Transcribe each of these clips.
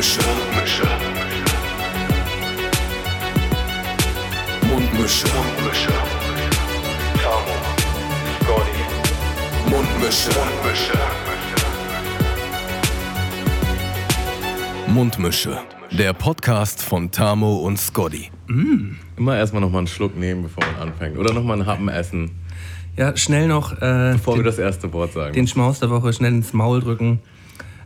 Mundmische. Mundmische. Mundmische. Mundmische. Tamo. Scotty. Mundmische. Mundmische. Mundmische. Der Podcast von Tamo und Scotty. Immer erstmal nochmal einen Schluck nehmen, bevor man anfängt. Oder nochmal einen Happen essen, Ja, schnell noch äh, bevor wir den, das erste Wort sagen. den Schmaus der Woche schnell ins Maul drücken,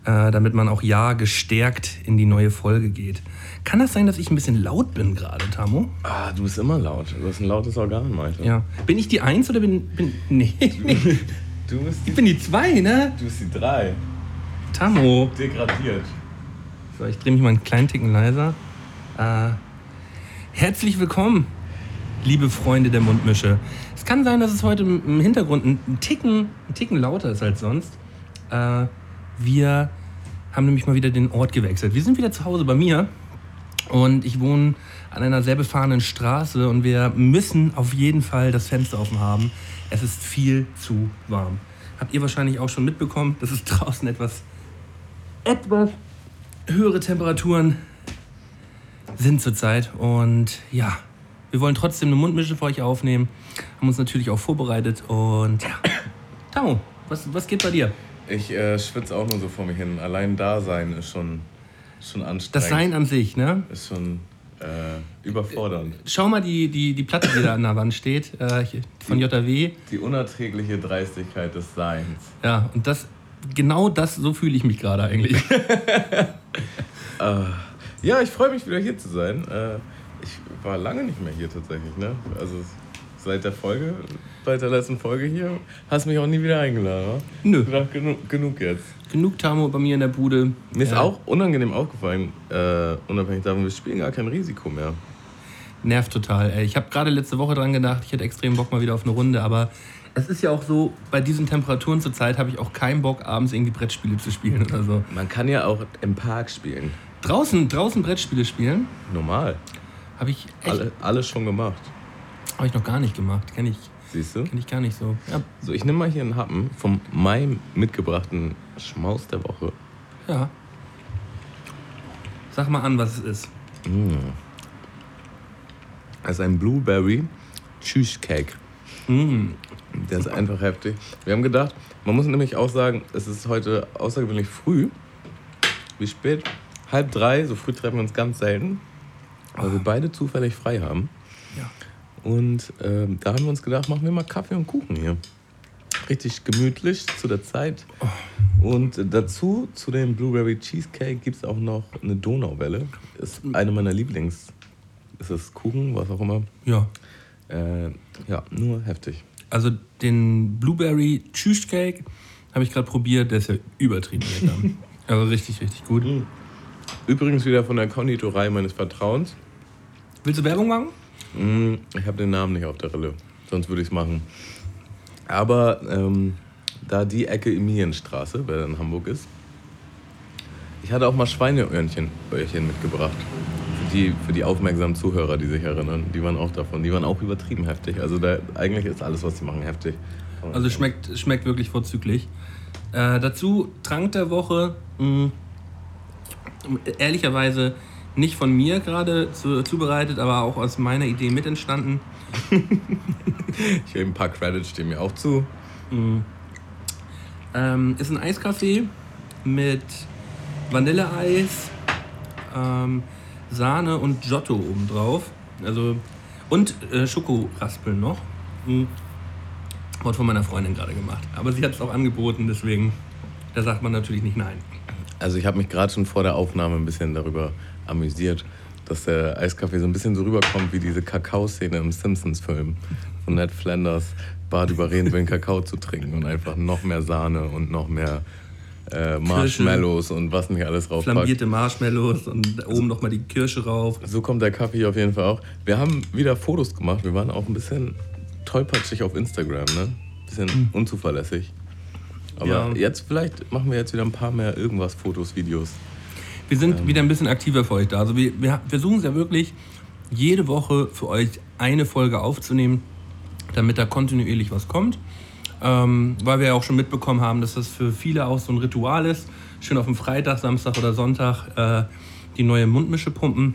äh, damit man auch ja gestärkt in die neue Folge geht. Kann das sein, dass ich ein bisschen laut bin gerade, Tamo? ah, du bist immer laut. Du hast ein lautes Organ, Malte. Ja. Bin ich die Eins oder bin. bin nee, nee. Du bist Ich bin die Zwei, ne? du bist die drei. Tamo. Degradiert. So, ich drehe mich mal einen kleinen Ticken leiser. Äh, herzlich willkommen, liebe Freunde der Mundmische. Es kann sein, dass es heute im Hintergrund ein ein Ticken, ein Ticken lauter ist als sonst. Äh, wir haben nämlich mal wieder den Ort gewechselt. Wir sind wieder zu Hause bei mir und ich wohne an einer sehr befahrenen Straße und wir müssen auf jeden Fall das Fenster offen haben. Es ist viel zu warm. Habt ihr wahrscheinlich auch schon mitbekommen, dass es draußen etwas, etwas höhere Temperaturen sind zurzeit. Und ja, wir wollen trotzdem eine Mundmische für euch aufnehmen. Haben uns natürlich auch vorbereitet. Und ja, Tamo, was, was geht bei dir? Ich äh, schwitze auch nur so vor mir hin. Allein da sein ist schon, schon anstrengend. Das Sein an sich, ne? ist schon äh, überfordernd. Schau mal die, die, die Platte, die da an der Wand steht, äh, von JW. Die unerträgliche Dreistigkeit des Seins. Ja, und das, genau das, so fühle ich mich gerade eigentlich. Ja, ich freue mich wieder hier zu sein. Äh, ich war lange nicht mehr hier tatsächlich. Ne? Also seit der Folge, seit der letzten Folge hier, hast mich auch nie wieder eingeladen. Wa? Nö. Ich dachte, genug, genug jetzt. Genug Tamo bei mir in der Bude. Mir ist Ja. auch unangenehm aufgefallen, äh, unabhängig davon, wir spielen gar kein Risiko mehr. Nervt total. Ey. Ich habe gerade letzte Woche dran gedacht, ich hätte extrem Bock mal wieder auf eine Runde, aber es ist ja auch so, bei diesen Temperaturen zurzeit habe ich auch keinen Bock, abends irgendwie Brettspiele zu spielen oder so. Man kann ja auch im Park spielen. Draußen, draußen Brettspiele spielen, Normal. habe ich echt Alle, alles schon gemacht. Hab ich noch gar nicht gemacht. Kenne ich, Siehst du? kenn ich gar nicht so. Ja, So, ich nehme mal hier einen Happen vom meinem mitgebrachten Schmaus der Woche. ja. Sag mal an, was es ist. Das ist ein Blueberry Cheesecake. Mm. Der ist einfach heftig. Wir haben gedacht, man muss nämlich auch sagen, es ist heute außergewöhnlich früh. Wie spät? Halb drei, so früh treffen wir uns ganz selten, weil wir beide zufällig frei haben. Und ähm, da haben wir uns gedacht, machen wir mal Kaffee und Kuchen hier. Richtig gemütlich zu der Zeit. Und dazu, zu dem Blueberry Cheesecake, gibt es auch noch eine Donauwelle. Ist eine meiner Lieblings. Ist es Kuchen, was auch immer. Ja. Äh, ja, nur heftig. Also den Blueberry Cheesecake habe ich gerade probiert, der ist ja übertrieben lecker. also richtig, richtig gut. Übrigens wieder von der Konditorei meines Vertrauens. Willst du Werbung machen? Mm, Ich habe den Namen nicht auf der Rille, sonst würde ich es machen. Aber ähm, da die Ecke Emilienstraße, wer in Hamburg ist, ich hatte auch mal Schweineöhrchen Öhrchen mitgebracht. Für die, für die aufmerksamen Zuhörer, die sich erinnern, die waren auch davon. Die waren auch übertrieben heftig. Also da, eigentlich ist alles, was sie machen, heftig. Also schmeckt, schmeckt wirklich vorzüglich. Äh, dazu Trank der Woche, mh, ehrlicherweise nicht von mir gerade zu, zubereitet, aber auch aus meiner Idee mit entstanden. Ich gebe ein paar Credits, stehen mir auch zu. Ähm, ist ein Eiskaffee mit Vanilleeis, ähm, Sahne und Giotto obendrauf. Also, und äh, Schokoraspeln noch. Mhm. Wurde von meiner Freundin gerade gemacht. Aber sie hat es auch angeboten, deswegen, da sagt man natürlich nicht nein. Also ich habe mich gerade schon vor der Aufnahme ein bisschen darüber amüsiert, dass der Eiskaffee so ein bisschen so rüberkommt wie diese Kakao-Szene im Simpsons-Film. Von Ned Flanders Bart überreden will, Kakao zu trinken und einfach noch mehr Sahne und noch mehr äh, Marshmallows und was nicht alles draufpackt. Flambierte Marshmallows und oben nochmal die Kirsche rauf. So kommt der Kaffee auf jeden Fall auch. Wir haben wieder Fotos gemacht. Wir waren auch ein bisschen tollpatschig auf Instagram, ne? Bisschen unzuverlässig. Aber Ja. jetzt vielleicht machen wir jetzt wieder ein paar mehr irgendwas Fotos, Videos. Wir sind wieder ein bisschen aktiver für euch da. Also wir, wir versuchen es ja wirklich, jede Woche für euch eine Folge aufzunehmen, damit da kontinuierlich was kommt. ähm, weil wir ja auch schon mitbekommen haben, dass das für viele auch so ein Ritual ist. Schön auf dem Freitag, Samstag oder Sonntag äh, die neue Mundmische pumpen.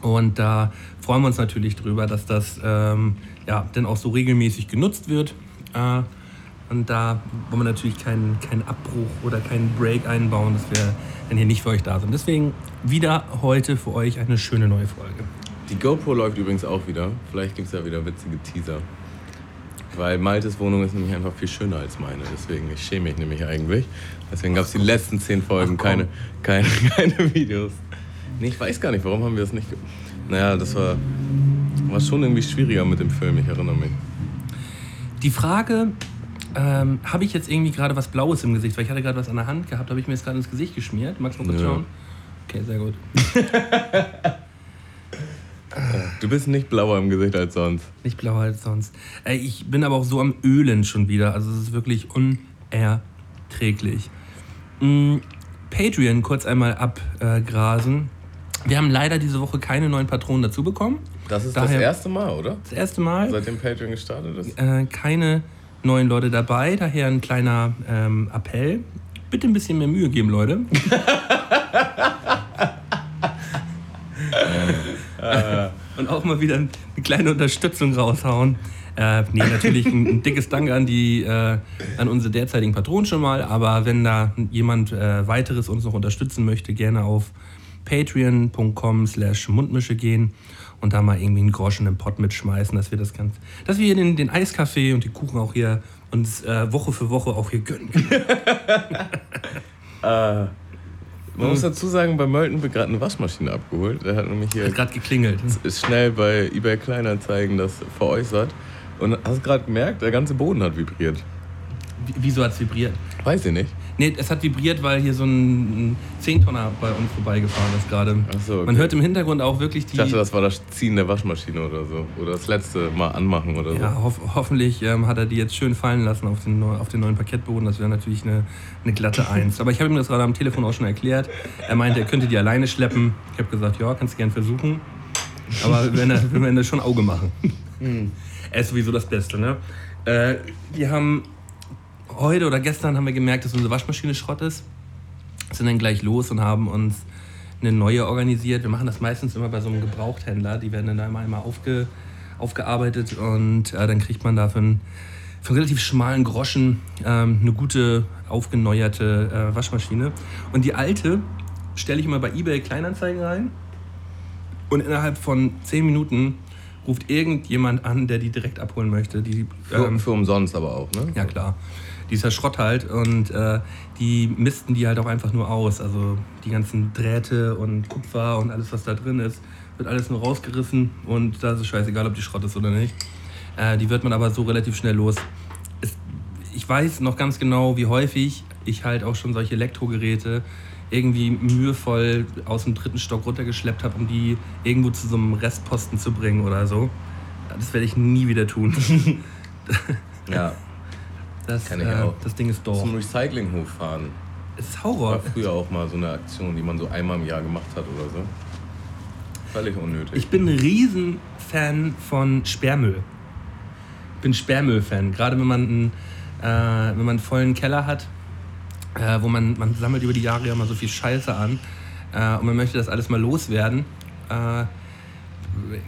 Und da freuen wir uns natürlich drüber, dass das ähm, ja, dann auch so regelmäßig genutzt wird. Äh, und da wollen wir natürlich keinen, keinen Abbruch oder keinen Break einbauen, dass wir dann hier nicht für euch da sind. Deswegen wieder heute für euch eine schöne neue Folge. Die GoPro läuft übrigens auch wieder. Vielleicht gibt es ja wieder witzige Teaser. Weil Maltes Wohnung ist nämlich einfach viel schöner als meine. Deswegen, ich schäme mich nämlich eigentlich. Deswegen gab es die letzten zehn Folgen keine, keine, keine Videos. Nee, ich weiß gar nicht, warum haben wir das nicht. ge- Naja, das war, war schon irgendwie schwieriger mit dem Film, ich erinnere mich. Die Frage, ähm, habe ich jetzt irgendwie gerade was Blaues im Gesicht? Weil ich hatte gerade was an der Hand gehabt, habe ich mir jetzt gerade ins Gesicht geschmiert. Magst du mal kurz schauen? Okay, sehr gut. Du bist nicht blauer im Gesicht als sonst. Nicht blauer als sonst. Ey, ich bin aber auch so am Ölen schon wieder. Also es ist wirklich unerträglich. Mm, Patreon kurz einmal abgrasen. Wir haben leider diese Woche keine neuen Patronen dazu bekommen. Das ist Daher- das erste Mal, oder? Das erste Mal. Seitdem Patreon gestartet ist. äh, keine neuen Leute dabei. Daher ein kleiner ähm, Appell. Bitte ein bisschen mehr Mühe geben, Leute. Und auch mal wieder eine kleine Unterstützung raushauen. Äh, nee, natürlich ein, ein dickes Dank an, die, äh, an unsere derzeitigen Patronen schon mal. Aber wenn da jemand äh, weiteres uns noch unterstützen möchte, gerne auf patreon.com slash mundmische gehen und da mal irgendwie einen Groschen im Pott mitschmeißen, dass wir das ganz, dass wir hier den, den Eiskaffee und die Kuchen auch hier uns äh, Woche für Woche auch hier gönnen. Man muss dazu sagen, bei Mölten wird gerade eine Waschmaschine abgeholt. Der hat nämlich hier Hat gerade geklingelt. ist schnell bei eBay Kleinanzeigen das veräußert. Und hast gerade gemerkt, der ganze Boden hat vibriert. Wie- Wieso hat es vibriert? Weiß ich nicht. Nee, es hat vibriert, weil hier so ein Zehntonner bei uns vorbeigefahren ist gerade. So, okay. Man hört im Hintergrund auch wirklich die. Ich dachte, das war das Ziehen der Waschmaschine oder so. Oder das letzte Mal anmachen oder so. ja, hoff, hoffentlich ähm, hat er die jetzt schön fallen lassen auf den, neu- auf den neuen Parkettboden. Das wäre natürlich eine, eine glatte Eins. Aber ich habe ihm das gerade am Telefon auch schon erklärt. Er meinte, er könnte die alleine schleppen. Ich habe gesagt, ja, kannst du gern versuchen. Aber wenn er, wenn wir schon Auge machen. Er ist sowieso das Beste, ne? Äh, wir haben heute oder gestern haben wir gemerkt, dass unsere Waschmaschine Schrott ist. Sind dann gleich los und haben uns eine neue organisiert. Wir machen das meistens immer bei so einem Gebrauchthändler. Die werden dann einmal, einmal aufge, aufgearbeitet und äh, dann kriegt man da für einen, für einen relativ schmalen Groschen ähm, eine gute, aufgeneuerte äh, Waschmaschine. Und die alte stelle ich immer bei eBay Kleinanzeigen rein und innerhalb von 10 Minuten ruft irgendjemand an, der die direkt abholen möchte. Die, Für, ähm, für umsonst aber auch, ne? ja klar. Die ist ja Schrott halt und äh, die misten die halt auch einfach nur aus. Also die ganzen Drähte und Kupfer und alles, was da drin ist, wird alles nur rausgerissen und da ist es scheißegal, ob die Schrott ist oder nicht. Äh, die wird man aber so relativ schnell los. Es, ich weiß noch ganz genau, wie häufig ich halt auch schon solche Elektrogeräte irgendwie mühevoll aus dem dritten Stock runtergeschleppt habe, um die irgendwo zu so einem Restposten zu bringen oder so. Das werde ich nie wieder tun. Ja. Das, Kenn ich äh, auch. das Ding ist doof. Zum Recyclinghof fahren. Es ist War Horror. früher auch mal so eine Aktion, die man so einmal im Jahr gemacht hat oder so. Völlig unnötig. Ich bin ein Riesenfan von Sperrmüll. Ich bin Sperrmüll-Fan. Gerade wenn man einen, äh, wenn man einen vollen Keller hat, äh, wo man, man sammelt über die Jahre ja mal so viel Scheiße an äh, und man möchte das alles mal loswerden.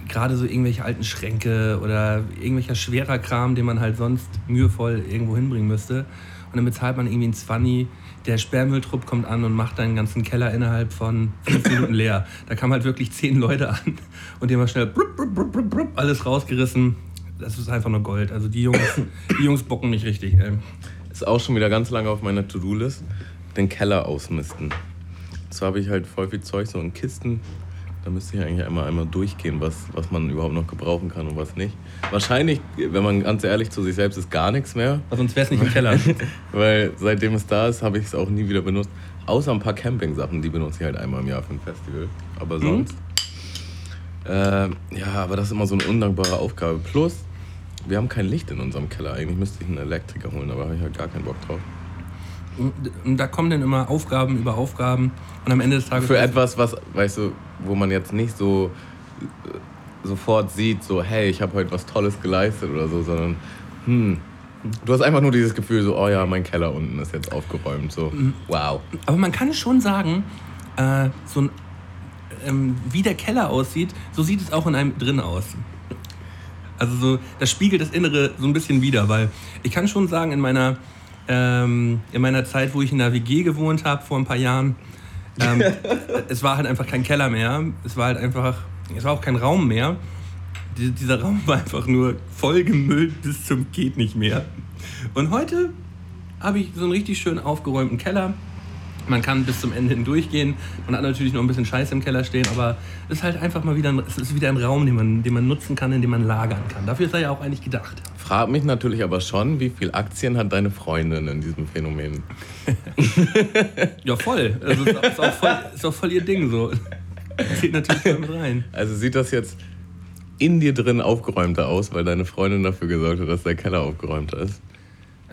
Gerade so irgendwelche alten Schränke oder irgendwelcher schwerer Kram, den man halt sonst mühevoll irgendwo hinbringen müsste. Und dann bezahlt man irgendwie einen Zwanni. Der Sperrmülltrupp kommt an und macht deinen ganzen Keller innerhalb von fünf Minuten leer. Da kamen halt wirklich zehn Leute an und die haben schnell brupp, brupp, brupp, alles rausgerissen. Das ist einfach nur Gold. Also die Jungs, die Jungs bocken mich richtig. Ey. Ist auch schon wieder ganz lange auf meiner To-Do-List. Den Keller ausmisten. Zwar habe ich halt voll viel Zeug so in Kisten. Da müsste ich eigentlich einmal, einmal durchgehen, was, was man überhaupt noch gebrauchen kann und was nicht. Wahrscheinlich, wenn man ganz ehrlich zu sich selbst ist, gar nichts mehr. Sonst wäre es nicht im Keller. Weil seitdem es da ist, habe ich es auch nie wieder benutzt. Außer ein paar Camping-Sachen, die benutze ich halt einmal im Jahr für ein Festival. Aber sonst. Äh, ja, aber das ist immer so eine undankbare Aufgabe. Plus, wir haben kein Licht in unserem Keller. Eigentlich müsste ich einen Elektriker holen, aber habe ich halt gar keinen Bock drauf. Und da kommen dann immer Aufgaben über Aufgaben und am Ende des Tages. Für etwas, was, weißt du, wo man jetzt nicht so äh, sofort sieht, so, hey, ich habe heute was Tolles geleistet oder so, sondern, hm, Du hast einfach nur dieses Gefühl, so, oh ja, mein Keller unten ist jetzt aufgeräumt. So, wow. Aber man kann schon sagen, äh, so ein, ähm, wie der Keller aussieht, so sieht es auch in einem drin aus. Also so, das spiegelt das Innere so ein bisschen wider, weil ich kann schon sagen, in meiner, ähm, in meiner Zeit, wo ich in der WG gewohnt habe vor ein paar Jahren, ähm, es war halt einfach kein Keller mehr. Es war halt einfach, es war auch kein Raum mehr. Die- Dieser Raum war einfach nur vollgemüllt bis zum geht nicht mehr. Und heute habe ich so einen richtig schön aufgeräumten Keller. Man kann bis zum Ende hindurchgehen. Man hat natürlich noch ein bisschen Scheiße im Keller stehen, aber es ist halt einfach mal wieder ein, es ist wieder ein Raum, den man, den man nutzen kann, in dem man lagern kann. Dafür ist er ja auch eigentlich gedacht. Frag mich natürlich aber schon, wie viel Aktien hat deine Freundin in diesem Phänomen? Ja, voll. Also ist, ist, auch voll ist auch voll ihr Ding so. Zählt natürlich damit rein. Also sieht das jetzt in dir drin aufgeräumter aus, weil deine Freundin dafür gesorgt hat, dass der Keller aufgeräumter ist?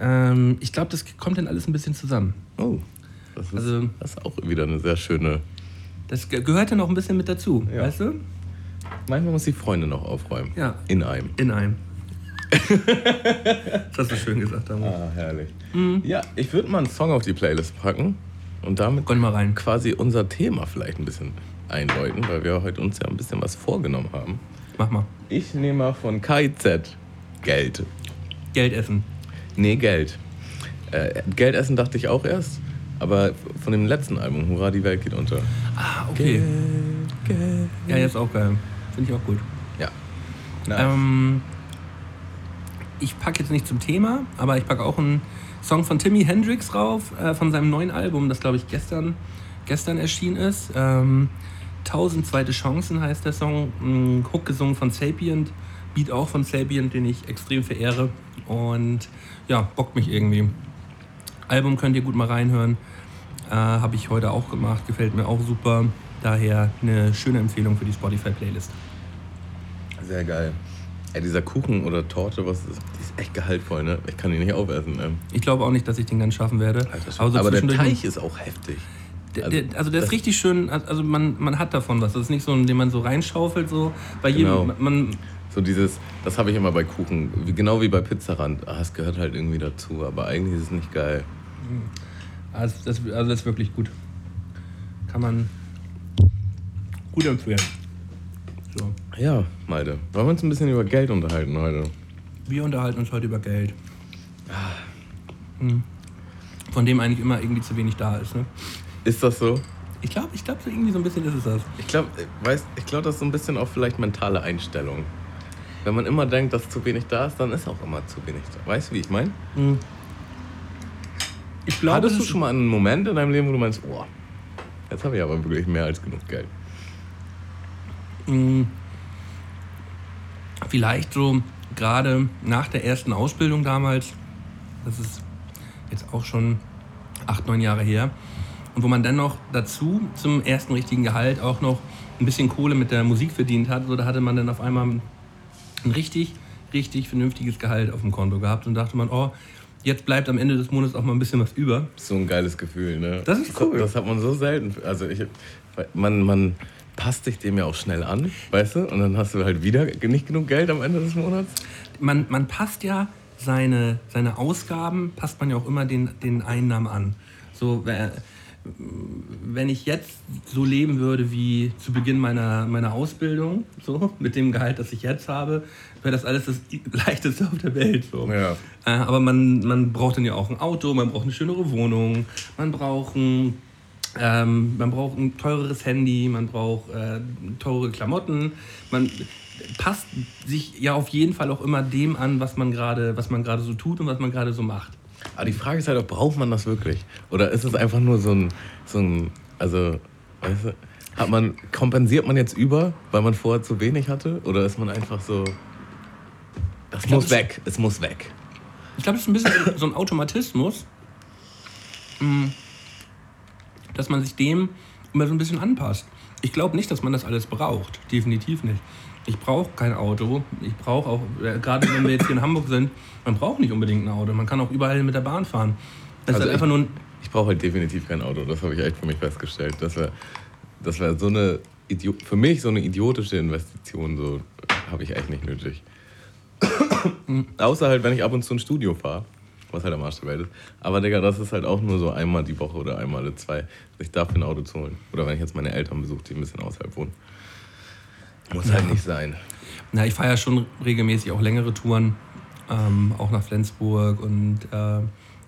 Ähm, ich glaube, das kommt dann alles ein bisschen zusammen. Oh, das ist, Also- das ist auch wieder eine sehr schöne. Das ge- gehört dann auch ein bisschen mit dazu, Ja. weißt du? Manchmal muss die Freundin auch aufräumen. Ja. In einem. In einem. das hast du schön gesagt, Amo. Ah, herrlich. Ja, ich würde mal einen Song auf die Playlist packen und damit Gönn mal rein. quasi unser Thema vielleicht ein bisschen einläuten, weil wir heute uns ja ein bisschen was vorgenommen haben. Mach mal. Ich nehme mal von KIZ Geld. Geld essen. Nee, Geld. Äh, Geld essen dachte ich auch erst, aber von dem letzten Album, Hurra, die Welt geht unter. Ah, okay. Geld. Ja, jetzt auch geil. Finde ich auch gut. Ja. Ähm, ich packe jetzt nicht zum Thema, aber ich packe auch einen Song von Timmy Hendrix rauf, äh, von seinem neuen Album, das glaube ich gestern, gestern erschienen ist. Ähm, Tausend zweite Chancen heißt der Song. Ein Hook gesungen von Sapient, Beat auch von Sapient, den ich extrem verehre. Und ja, bockt mich irgendwie. Album könnt ihr gut mal reinhören. Äh, Habe ich heute auch gemacht, gefällt mir auch super. Daher eine schöne Empfehlung für die Spotify-Playlist. Sehr geil. Ey, dieser Kuchen oder Torte, was ist, die ist echt gehaltvoll, ne? Ich kann die nicht aufessen, ne? Ich glaube auch nicht, dass ich den ganz schaffen werde. Alter, aber so aber der Teig ist auch heftig. Der, der, also der ist richtig schön, also man, man hat davon was. Das ist nicht so, den man so reinschaufelt, so bei Genau. jedem. Man, So dieses, das habe ich immer bei Kuchen, genau wie bei Pizzarand. Ah, es gehört halt irgendwie dazu, aber eigentlich ist es nicht geil. also, das, also das ist wirklich gut. Kann man gut empfehlen. So. Ja, Malte, wollen wir uns ein bisschen über Geld unterhalten heute? Wir unterhalten uns heute über Geld. Hm. Von dem eigentlich immer irgendwie zu wenig da ist. Ne? Ist das so? Ich glaube, ich glaube, so irgendwie so ein bisschen ist es das. Ich glaube, ich glaub, das ist so ein bisschen auch vielleicht mentale Einstellung. Wenn man immer denkt, dass zu wenig da ist, dann ist auch immer zu wenig da. Weißt du, wie ich meine? Ich glaube, Hattest es du ist- schon mal einen Moment in deinem Leben, wo du meinst, oh, jetzt habe ich aber wirklich mehr als genug Geld? mh, vielleicht so gerade nach der ersten Ausbildung damals, das ist jetzt auch schon acht, neun Jahre her, und wo man dann noch dazu zum ersten richtigen Gehalt auch noch ein bisschen Kohle mit der Musik verdient hat, so da hatte man dann auf einmal ein richtig, richtig vernünftiges Gehalt auf dem Konto gehabt und dachte man, oh, jetzt bleibt am Ende des Monats auch mal ein bisschen was über. So ein geiles Gefühl, ne? Das ist cool. Das, das hat man so selten. Also ich, man, man passt sich dem ja auch schnell an, weißt du? Und dann hast du halt wieder nicht genug Geld am Ende des Monats. man, man passt ja seine, seine Ausgaben, passt man ja auch immer den, den Einnahmen an. So, wer- wenn ich jetzt so leben würde wie zu Beginn meiner, meiner Ausbildung, so, mit dem Gehalt, das ich jetzt habe, wäre das alles das Leichteste auf der Welt. So. Ja. Äh, aber man, man braucht dann ja auch ein Auto, man braucht eine schönere Wohnung, man braucht ein, ähm, man braucht ein teureres Handy, man braucht äh, teure Klamotten. Man passt sich ja auf jeden Fall auch immer dem an, was man gerade, was man gerade so tut und was man gerade so macht. Aber die Frage ist halt auch, braucht man das wirklich? Oder ist es einfach nur so ein, so ein also, weißt du, hat man, kompensiert man jetzt über, weil man vorher zu wenig hatte? Oder ist man einfach so, das glaub, muss es- weg, es muss weg? Ich glaube, das ist ein bisschen so ein Automatismus, mh, dass man sich dem immer so ein bisschen anpasst. Ich glaube nicht, dass man das alles braucht. Definitiv nicht. Ich brauche kein Auto. Ich brauche auch, äh, gerade wenn wir jetzt hier in Hamburg sind, man braucht nicht unbedingt ein Auto. Man kann auch überall mit der Bahn fahren. Das Also ist halt einfach nur ein. Ich brauche halt definitiv kein Auto, das habe ich echt für mich festgestellt. Das wäre das wär so eine, Idio für mich so eine idiotische Investition, so habe ich echt nicht nötig. Außer halt, wenn ich ab und zu ins Studio fahre. Was halt am Arsch der Welt ist. Aber Digga, das ist halt auch nur so einmal die Woche oder einmal alle zwei, sich dafür ein Auto zu holen. Oder wenn ich jetzt meine Eltern besuche, die ein bisschen außerhalb wohnen. Muss halt nicht sein. Na, ich fahre ja schon regelmäßig auch längere Touren, ähm, auch nach Flensburg und äh,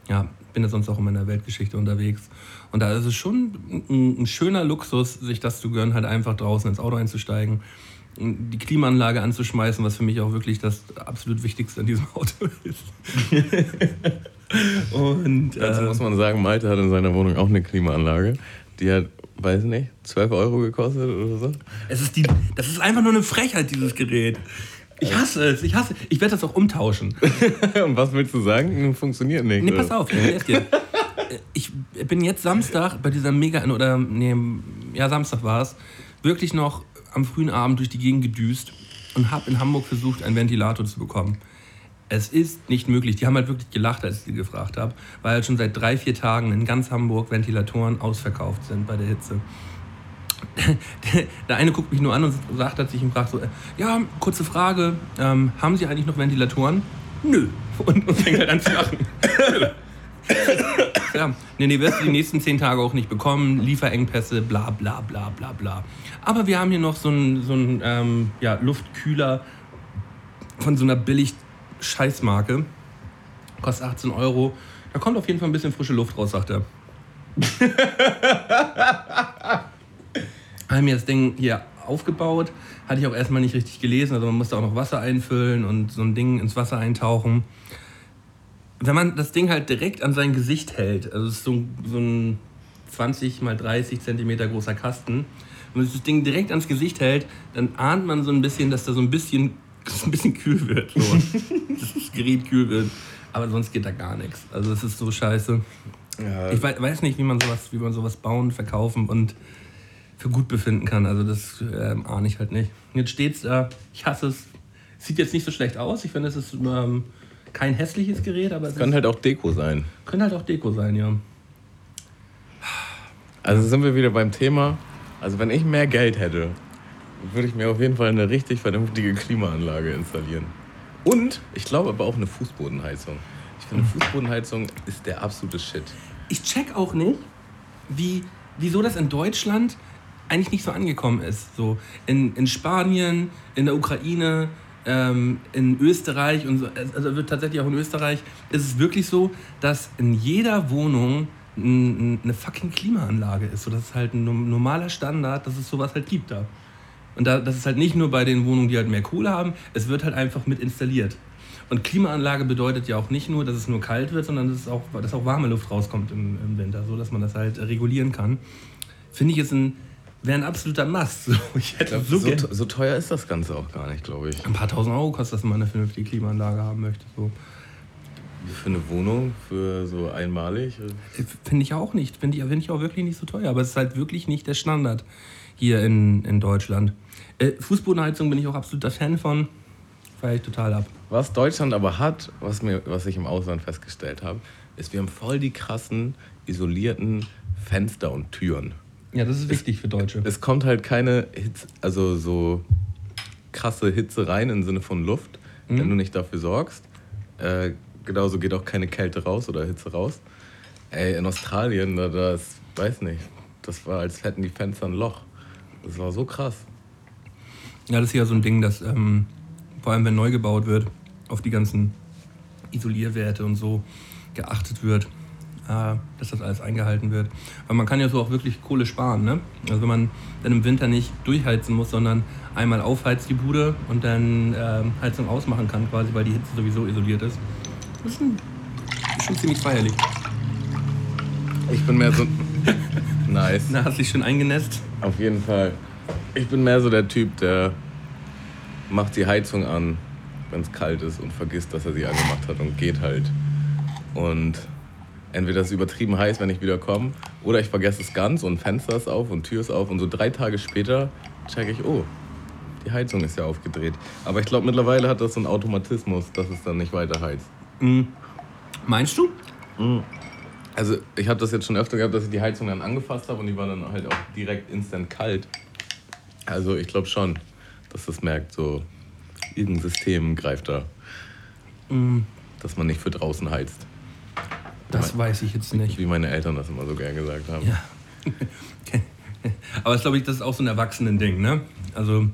ja, bin ja sonst auch in meiner Weltgeschichte unterwegs. Und da ist es schon ein, ein schöner Luxus, sich das zu gönnen, halt einfach draußen ins Auto einzusteigen, die Klimaanlage anzuschmeißen, was für mich auch wirklich das absolut Wichtigste an diesem Auto ist. und dazu äh, muss man sagen, Malte hat in seiner Wohnung auch eine Klimaanlage. Die hat, weiß nicht, 12 Euro gekostet oder so. Es ist die, das ist einfach nur eine Frechheit, dieses Gerät. Ich hasse es, ich hasse Ich werde das auch umtauschen. Und was willst du sagen? Funktioniert nicht. Nee, pass auf, ich dir. Ich bin jetzt Samstag bei dieser mega, oder nee, ja, Samstag war es, wirklich noch am frühen Abend durch die Gegend gedüst und habe in Hamburg versucht, einen Ventilator zu bekommen. Es ist nicht möglich. Die haben halt wirklich gelacht, als ich sie gefragt habe, weil halt schon seit drei, vier Tagen in ganz Hamburg Ventilatoren ausverkauft sind bei der Hitze. Der eine guckt mich nur an und sagt, als ich ihn so, ja, kurze Frage, ähm, haben Sie eigentlich noch Ventilatoren? Nö. Und, und fängt halt an zu lachen. Ja, nee, nee, wirst du die nächsten zehn Tage auch nicht bekommen. Lieferengpässe, bla bla bla bla bla. Aber wir haben hier noch so einen so ähm, ja, Luftkühler von so einer billig Scheißmarke. Kostet 18 Euro. Da kommt auf jeden Fall ein bisschen frische Luft raus, sagt er. haben mir das Ding hier aufgebaut. Hatte ich auch erstmal nicht richtig gelesen. Also man musste auch noch Wasser einfüllen und so ein Ding ins Wasser eintauchen wenn man das Ding halt direkt an sein Gesicht hält, also es ist so, so ein 20 mal 30 Zentimeter großer Kasten, wenn man das Ding direkt ans Gesicht hält, dann ahnt man so ein bisschen, dass da so ein bisschen, ein bisschen kühl wird. So. dass das Gerät kühl wird. Aber sonst geht da gar nichts. Also es ist so scheiße. Ja. Ich weiß nicht, wie man sowas, wie man sowas bauen, verkaufen und für gut befinden kann. Also das ähm, ahne ich halt nicht. Jetzt steht's da. Ich hasse es. Sieht jetzt nicht so schlecht aus. Ich finde, es ist ähm, kein hässliches Gerät, aber es Kann halt auch Deko sein. Könnte halt auch Deko sein, ja. Also sind wir wieder beim Thema. Also wenn ich mehr Geld hätte, würde ich mir auf jeden Fall eine richtig vernünftige Klimaanlage installieren. Und ich glaube aber auch eine Fußbodenheizung. Ich finde, Fußbodenheizung ist der absolute Shit. Ich check auch nicht, wie, wieso das in Deutschland eigentlich nicht so angekommen ist. So in, in Spanien, in der Ukraine, ähm, in Österreich und so, also wird tatsächlich auch in Österreich, ist es wirklich so, dass in jeder Wohnung eine fucking Klimaanlage ist. So, das ist halt ein normaler Standard, dass es sowas halt gibt da. Und da, das ist halt nicht nur bei den Wohnungen, die halt mehr Kohle haben, es wird halt einfach mit installiert. Und Klimaanlage bedeutet ja auch nicht nur, dass es nur kalt wird, sondern dass, auch, dass auch warme Luft rauskommt im, im Winter, so dass man das halt regulieren kann. Finde ich ist ein wäre ein absoluter Mast. So, ich hätte glaub, so, so, teuer ist das Ganze auch gar nicht, glaube ich. Ein paar tausend Euro kostet das, wenn man eine vernünftige Klimaanlage haben möchte. So. Für eine Wohnung, für so einmalig? Äh, finde ich auch nicht. Finde ich, find ich auch wirklich nicht so teuer. Aber es ist halt wirklich nicht der Standard hier in, in Deutschland. Äh, Fußbodenheizung bin ich auch absoluter Fan von. Feiere ich total ab. Was Deutschland aber hat, was, mir, was ich im Ausland festgestellt habe, ist, wir haben voll die krassen, isolierten Fenster und Türen. Ja, das ist wichtig es, für Deutsche. Es kommt halt keine Hitze, also so krasse Hitze rein im Sinne von Luft, mhm. wenn du nicht dafür sorgst. Äh, genauso geht auch keine Kälte raus oder Hitze raus. Ey, in Australien, da das, weiß nicht, das war, als hätten die Fenster ein Loch. Das war so krass. Ja, das ist ja so ein Ding, dass ähm, vor allem wenn neu gebaut wird, auf die ganzen Isolierwerte und so geachtet wird. Äh, dass das alles eingehalten wird. Weil man kann ja so auch wirklich Kohle sparen. Ne? Also wenn man dann im Winter nicht durchheizen muss, sondern einmal aufheizt die Bude und dann äh, Heizung ausmachen kann, quasi, weil die Hitze sowieso isoliert ist. Das ist, schon, ist schon ziemlich feierlich. Ich bin mehr so. nice. Na, hast du dich schon eingenässt? Auf jeden Fall. Ich bin mehr so der Typ, der macht die Heizung an, wenn es kalt ist und vergisst, dass er sie angemacht hat und geht halt. Und entweder ist es übertrieben heiß, wenn ich wieder komme, oder ich vergesse es ganz und Fenster ist auf und Tür ist auf und so drei Tage später checke ich, oh, die Heizung ist ja aufgedreht. Aber ich glaube, mittlerweile hat das so einen Automatismus, dass es dann nicht weiter heizt. Mhm. Meinst du? Mhm. Also ich habe das jetzt schon öfter gehabt, dass ich die Heizung dann angefasst habe und die war dann halt auch direkt instant kalt. Also ich glaube schon, dass das merkt, so irgendein System greift da. Mm, Dass man nicht für draußen heizt. Das weiß ich jetzt nicht. Wie meine Eltern das immer so gern gesagt haben. Ja. Aber das glaube ich, das ist auch so ein Erwachsenen-Ding, ne? Also,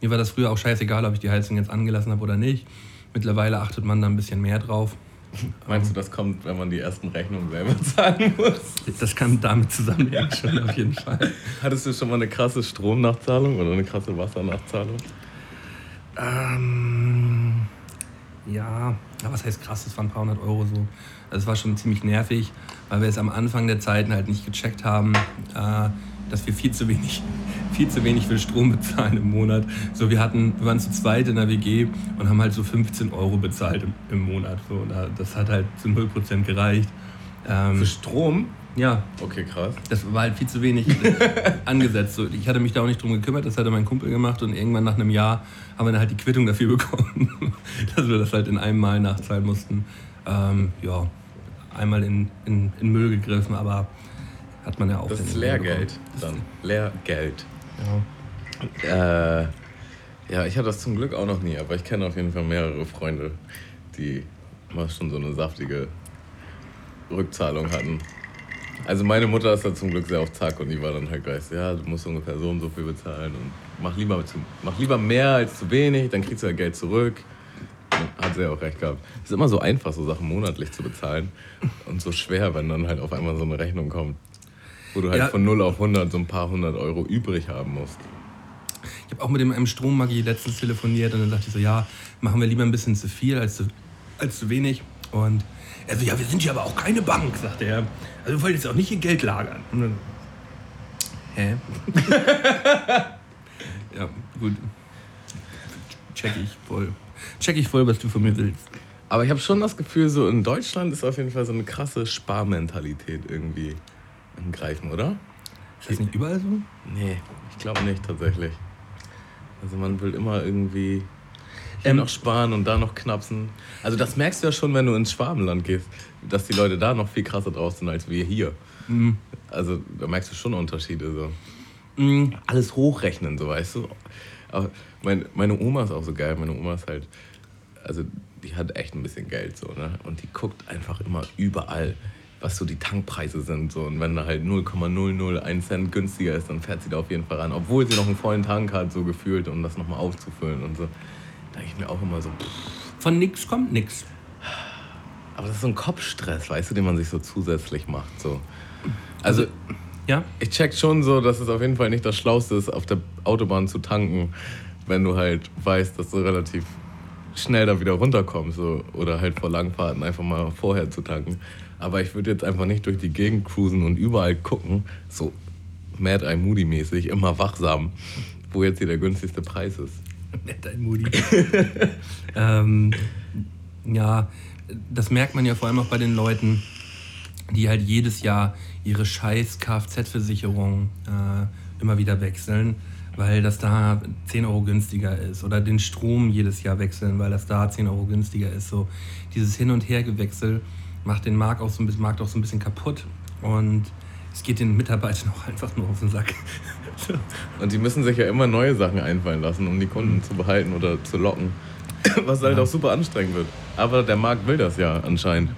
mir war das früher auch scheißegal, ob ich die Heizung jetzt angelassen habe oder nicht. Mittlerweile achtet man da ein bisschen mehr drauf. Meinst du, das kommt, wenn man die ersten Rechnungen selber zahlen muss? Das kann damit zusammenhängen, schon auf jeden Fall. Hattest du schon mal eine krasse Stromnachzahlung oder eine krasse Wassernachzahlung? Ähm, ja, ja, was heißt krass, das waren ein paar hundert Euro so. Das war schon ziemlich nervig, weil wir es am Anfang der Zeiten halt nicht gecheckt haben, äh, dass wir viel zu wenig, viel zu wenig für Strom bezahlen im Monat. So, wir hatten, wir waren zu zweit in der WG und haben halt so 15 Euro bezahlt im, im Monat. So, und da- das hat halt zu 0% gereicht. Ähm, Für Strom? ja, Okay, krass. das war halt viel zu wenig angesetzt. So, ich hatte mich da auch nicht drum gekümmert, das hatte mein Kumpel gemacht und irgendwann nach einem Jahr haben wir dann halt die Quittung dafür bekommen, dass wir das halt in einem Mal nachzahlen mussten. Ähm, ja, einmal in, in, in Müll gegriffen, aber hat man ja auch. Das ist Lehrgeld dann. Lehrgeld. Ja. Äh, ja, ich hatte das zum Glück auch noch nie, aber ich kenne auf jeden Fall mehrere Freunde, die mal schon so eine saftige Rückzahlung hatten. Also meine Mutter ist da zum Glück sehr auf Zack und die war dann halt gleich, ja, du musst ungefähr so und so viel bezahlen und mach lieber, zu, mach lieber mehr als zu wenig, dann kriegst du ja Geld zurück. Hat sie ja auch recht gehabt. Es ist immer so einfach, so Sachen monatlich zu bezahlen und so schwer, wenn dann halt auf einmal so eine Rechnung kommt, wo du halt Ja. von 0 auf 100 so ein paar hundert Euro übrig haben musst. Ich habe auch mit dem einem Strommaggi letztens telefoniert und dann dachte ich so, ja, machen wir lieber ein bisschen zu viel als zu, als zu wenig. Und er so, ja, wir sind ja aber auch keine Bank, sagte er. Also wir wollen jetzt auch nicht ihr Geld lagern. Und dann, hä? ja, gut. Check ich voll. Check ich voll, was du von mir willst. Aber ich habe schon das Gefühl, so in Deutschland ist auf jeden Fall so eine krasse Sparmentalität irgendwie im Greifen, oder? Ist das nicht überall so? Nee, ich glaube nicht tatsächlich. Also man will immer irgendwie hier Ähm, noch sparen und da noch knapsen. Also das merkst du ja schon, wenn du ins Schwabenland gehst, dass die Leute da noch viel krasser drauf sind als wir hier. Mhm. Also da merkst du schon Unterschiede so. Mm, Alles hochrechnen, so weißt du. Aber mein, meine Oma ist auch so geil. Meine Oma ist halt, also die hat echt ein bisschen Geld so, ne? Und die guckt einfach immer überall, was so die Tankpreise sind. So. Und wenn da halt 0,001 Cent günstiger ist, dann fährt sie da auf jeden Fall ran. Obwohl sie noch einen vollen Tank hat, so gefühlt, um das nochmal aufzufüllen und so. Da denke ich mir auch immer so, pff. von nix kommt nix. aber das ist so ein Kopfstress, weißt du, den man sich so zusätzlich macht. So. Also Ja? ich check schon so, dass es auf jeden Fall nicht das Schlauste ist, auf der Autobahn zu tanken, wenn du halt weißt, dass du relativ schnell da wieder runterkommst. So. Oder halt vor Langfahrten einfach mal vorher zu tanken. Aber ich würde jetzt einfach nicht durch die Gegend cruisen und überall gucken, so Mad Eye Moody mäßig, immer wachsam, wo jetzt hier der günstigste Preis ist. Nett, ein Moody. ähm, ja, das merkt man ja vor allem auch bei den Leuten, die halt jedes Jahr ihre scheiß Kfz-Versicherung äh, immer wieder wechseln, weil das da 10 Euro günstiger ist. Oder den Strom jedes Jahr wechseln, weil das da 10 Euro günstiger ist. So dieses Hin- und Hergewechsel macht den Markt auch, so ein bisschen, Markt auch so ein bisschen kaputt. Und es geht den Mitarbeitern auch einfach nur auf den Sack. Und die müssen sich ja immer neue Sachen einfallen lassen, um die Kunden zu behalten oder zu locken. Was halt Ja. auch super anstrengend wird. Aber der Markt will das ja anscheinend.